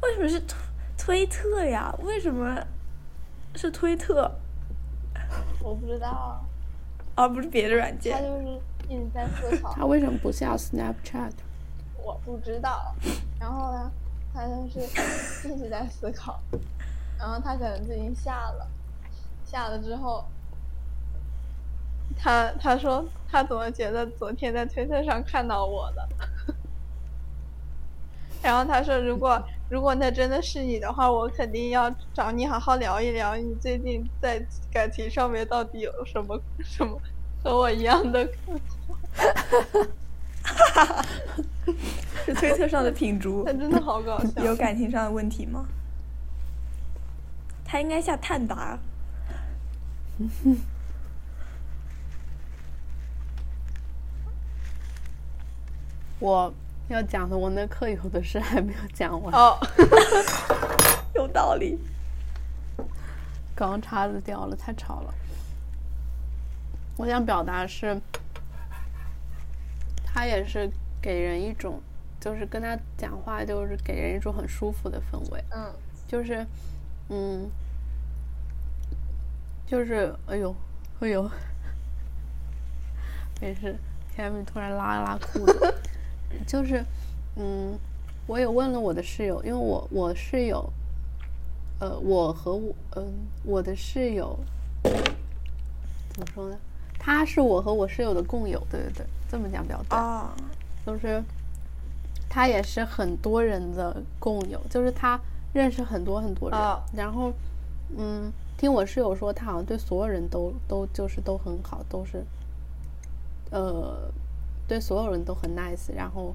为什么是推推特呀？为什么是推特？我不知道，而不是别的软件。他就是一直在思考。他为什么不下 Snapchat？我不知道。然后呢，他就是一直在思考。然后他可能最近下了，下了之后，他他说他怎么觉得昨天在推特上看到我了，然后他说如果 如果那真的是你的话，我肯定要找你好好聊一聊，你最近在感情上面到底有什么什么和我一样的困惑。哈哈，是推特上的品竹，他真的好搞笑。有感情上的问题吗？他应该下探答。我要讲的我那课有的是还没有讲完。哦，有道理。刚刚叉子掉了，太吵了。我想表达是。他也是给人一种，就是跟他讲话，就是给人一种很舒服的氛围。嗯，就是，嗯，就是，哎呦，哎呦，没事。前面突然拉拉裤子，就是，嗯，我也问了我的室友，因为我我室友，呃，我和我，嗯，我的室友怎么说呢？他是我和我室友的共友，对对对。这么讲比较对，就是他也是很多人的共有，就是他认识很多很多人，然后嗯，听我室友说，他好像对所有人都都就是都很好，都是呃对所有人都很 nice，然后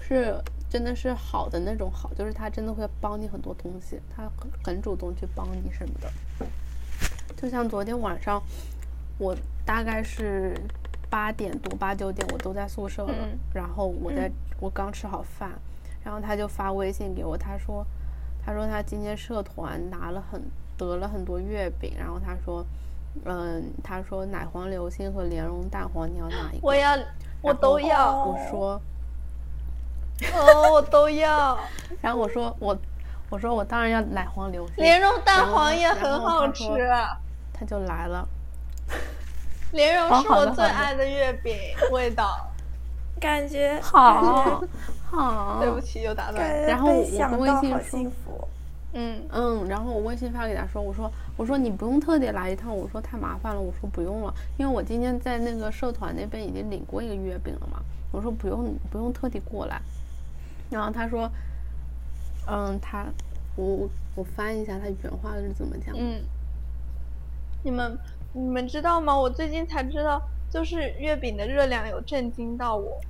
是真的是好的那种好，就是他真的会帮你很多东西，他很很主动去帮你什么的，就像昨天晚上我大概是。八点多八九点我都在宿舍了，然后我在我刚吃好饭，然后他就发微信给我，他说，他说他今天社团拿了很得了很多月饼，然后他说，嗯，他说奶黄流心和莲蓉蛋黄你要哪一个？我要，我都要。我说，哦，我都要。然后我说我，我说我当然要奶黄流心，莲蓉蛋黄也很好吃。他就来了。莲蓉是我最爱的月饼味道，感觉好 好。对不起，又打断。然后我微信幸福。嗯嗯，然后我微信发给他说：“我说我说你不用特地来一趟，我说太麻烦了，我说不用了，因为我今天在那个社团那边已经领过一个月饼了嘛，我说不用不用特地过来。”然后他说：“嗯，他我我翻一下他原话是怎么讲。”嗯，你们。你们知道吗？我最近才知道，就是月饼的热量有震惊到我，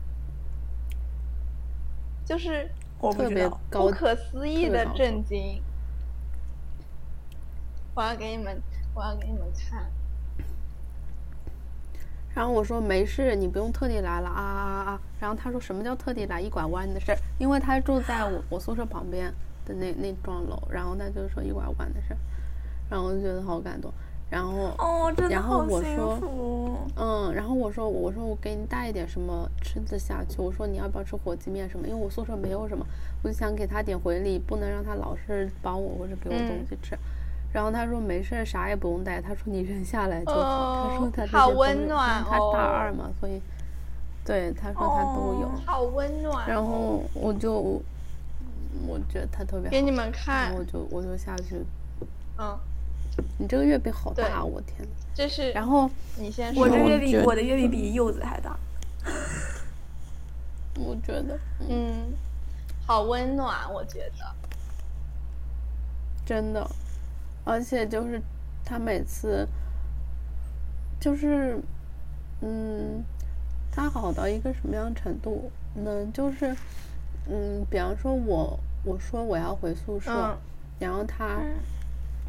就是特别不可思议的震惊。我要给你们，我要给你们看。然后我说没事，你不用特地来了啊啊啊！然后他说什么叫特地来？一拐弯的事儿，因为他住在我 我宿舍旁边的那那幢楼，然后他就说一拐弯的事儿，然后我就觉得好感动。然后，然后我说，嗯，然后我说，我说我给你带一点什么吃的下去。我说你要不要吃火鸡面什么？因为我宿舍没有什么，我就想给他点回礼，不能让他老是帮我或者给我东西吃。然后他说没事，啥也不用带。他说你人下来就好。他说他好温暖他大二嘛，所以，对，他说他都有。好温暖。然后我就，我觉得他特别。给你们看。然后我就我就下去，嗯。你这个月饼好大，我天！这是，然后你先说。我这月饼，我的月饼比柚子还大。我觉得，嗯，好温暖，我觉得。真的，而且就是他每次，就是，嗯，他好到一个什么样程度？呢？就是，嗯，比方说我我说我要回宿舍，然后他。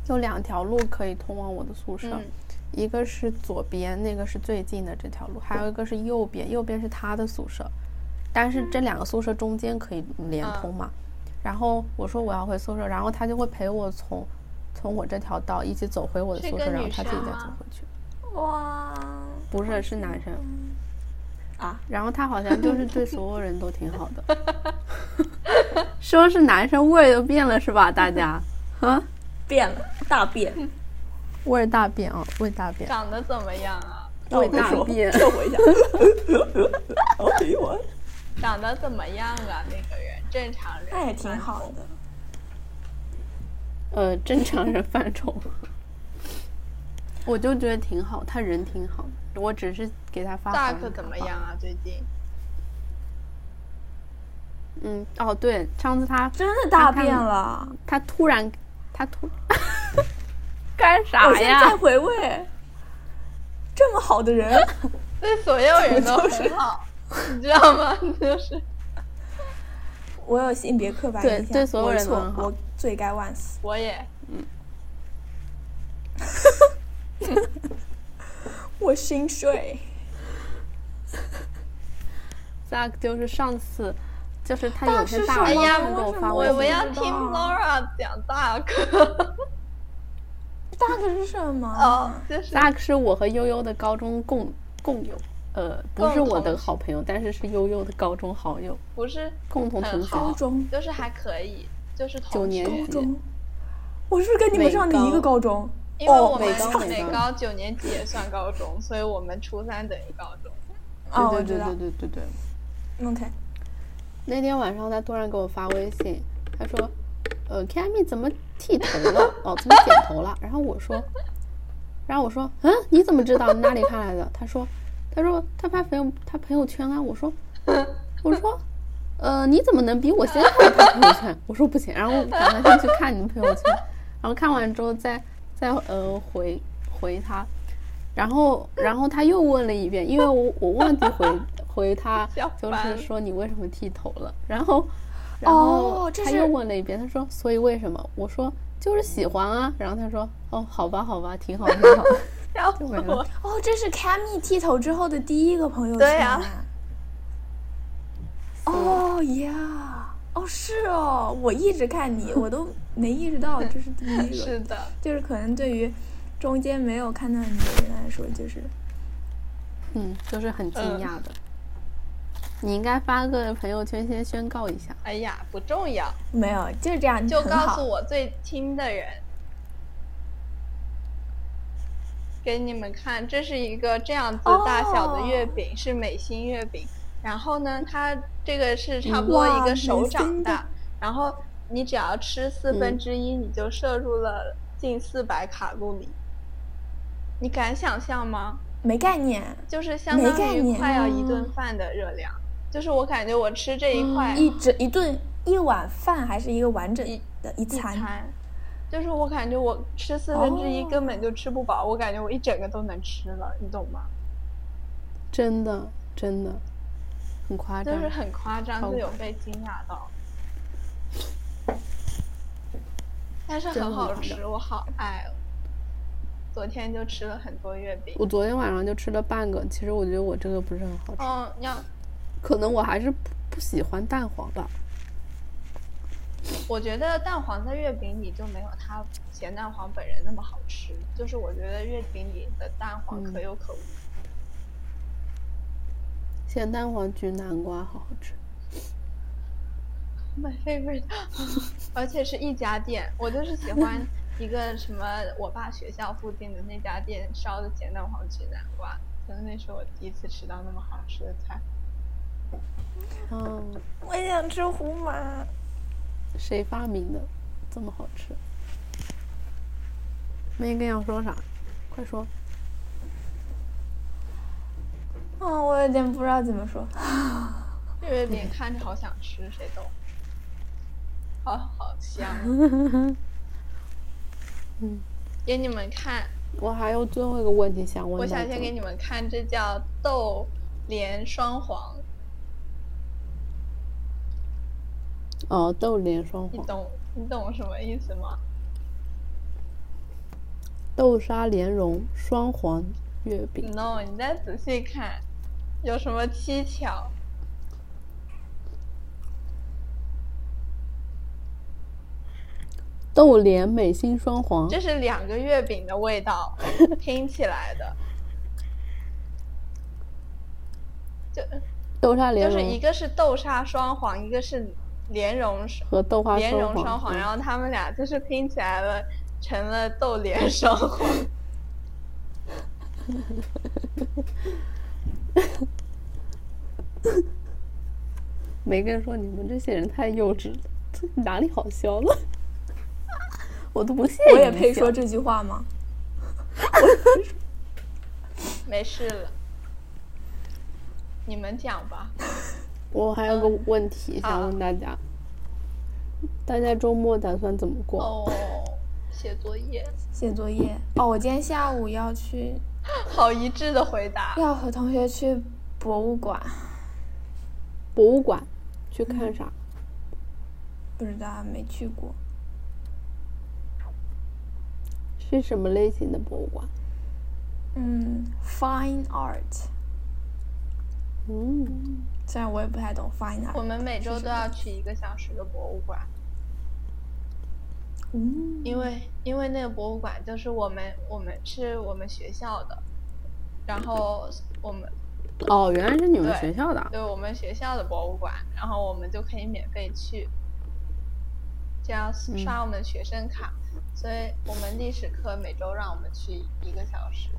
有两条路可以通往我的宿舍，一个是左边，那个是最近的这条路，还有一个是右边，右边是他的宿舍，但是这两个宿舍中间可以连通嘛？然后我说我要回宿舍，然后他就会陪我从从我这条道一起走回我的宿舍，然后他自己再走回去。哇，不是，是男生啊。然后他好像就是对 所有人都挺好的，说是男生味都变了是吧？大家啊？变了，大变，味大变啊，味大变。长得怎么样啊？味大变。撤回一下。长得怎么样啊？那个人，正常人。那也挺好的。呃，正常人范畴。我就觉得挺好，他人挺好。我只是给他发。大可怎么样啊？最近？嗯，哦，对，上次他真的大变了。他突然，他突 干啥呀？我现在回味，这么好的人，对所有人都很好，你知道吗？就是。我有性别刻板印象，对对，所有人我罪该万死。我也，嗯。我心碎。Zack 就是上次，就是他有些大给我发我我要听 Laura 讲 Zack。Zack 是什么？哦，就是 Zack 是我和悠悠的高中共共有，呃，不是我的好朋友，但是是悠悠的高中好友。不是共同同学，高中就是还可以，就是九年级。我是不是跟你们上的一个高中？因为我们美高九年级也算高中，所以我们初三等于高中。哦，对对对对对对。OK。那天晚上他突然给我发微信，他说：“呃 k a m i 怎么剃头了？哦，怎么剪头了？”然后我说：“然后我说，嗯，你怎么知道？哪里看来的？”他说：“他说他发朋友他朋友圈啊。”我说：“ 我说，呃，你怎么能比我先看他朋友圈？”我说：“不行。”然后赶快先去看你的朋友圈，然后看完之后再。再呃回回他，然后然后他又问了一遍，因为我我忘记回 回他，就是说你为什么剃头了？然后然后他又问了一遍，他说所以为什么？我说就是喜欢啊。然后他说哦好吧好吧挺好挺好，笑死我！哦这是 Cammy 剃头之后的第一个朋友圈。对呀。哦呀。哦，是哦，我一直看你，我都没意识到 这是第一个。是的，就是可能对于中间没有看到你的人来说，就是，嗯，就是很惊讶的。你应该发个朋友圈先宣告一下。哎呀，不重要。没有，就是这样，就告诉我最亲的人，给你们看，这是一个这样子大小的月饼，是美心月饼。然后呢，它这个是差不多一个手掌大，然后你只要吃四分之一，你就摄入了近四百卡路里。你敢想象吗？没概念，就是相当于快要一顿饭的热量。就是我感觉我吃这一块一整一顿一碗饭，还是一个完整的一餐。就是我感觉我吃四分之一根本就吃不饱，我感觉我一整个都能吃了，你懂吗？真的，真的。很夸张，就是很夸张，就有被惊讶到。但是很好吃，我好爱哦。昨天就吃了很多月饼。我昨天晚上就吃了半个，其实我觉得我这个不是很好吃。嗯，要。可能我还是不不喜欢蛋黄吧。我觉得蛋黄在月饼里就没有它咸蛋黄本人那么好吃，就是我觉得月饼里的蛋黄可有可无。咸蛋黄焗南瓜好好吃，My favorite，而且是一家店，我就是喜欢 一个什么，我爸学校附近的那家店烧的咸蛋黄焗南瓜，可能那是我第一次吃到那么好吃的菜。嗯，我想吃胡麻。谁发明的？这么好吃？没跟要说啥？快说。哦，我有点不知道怎么说。月饼看着好想吃，谁懂？好好香。嗯，给你们看。我还有最后一个问题想问。我想先给你们看，这叫豆莲双黄。哦，豆莲双黄。你懂？你懂什么意思吗？豆沙莲蓉双黄月饼。No，你再仔细看。有什么蹊跷？豆莲美心双黄，这是两个月饼的味道拼起来的。就豆沙莲蓉，就是一个是豆沙双黄，一个是莲蓉和豆花莲蓉双黄，然后他们俩就是拼起来了，成了豆莲双黄。没跟说你们这些人太幼稚了，哪里好笑了？我都不信。我也配说这句话吗？没事了，你们讲吧。我还有个问题想问大家，大家周末打算怎么过？哦，写作业。写作业。哦，我今天下午要去。好一致的回答。要和同学去博物馆。博物馆，去看啥？不知道，没去过。是什么类型的博物馆？嗯，Fine Art。嗯，虽然我也不太懂 Fine Art。我们每周都要去一个小时的博物馆。嗯。因为因为那个博物馆就是我们我们是我们学校的，然后我们。哦，原来是你们学校的。对，我们学校的博物馆，然后我们就可以免费去，这样刷我们的学生卡。所以我们历史课每周让我们去一个小时。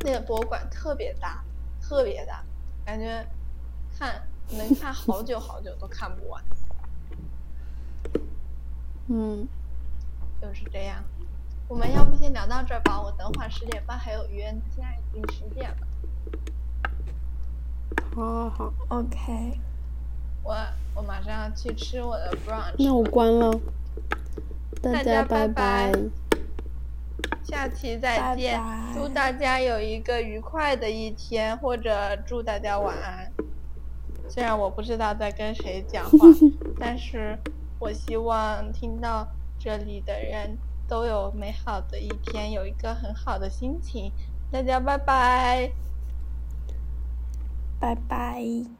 那个博物馆特别大，特别大，感觉看能看好久好久都看不完。嗯，就是这样。我们要不先聊到这儿吧，我等会儿十点半还有约，现在已经十点了。好，好，OK。我我马上要去吃我的 brunch。那我关了。大家拜拜。下期再见，祝大家有一个愉快的一天，或者祝大家晚安。虽然我不知道在跟谁讲话，但是我希望听到这里的人。都有美好的一天，有一个很好的心情。大家拜拜，拜拜。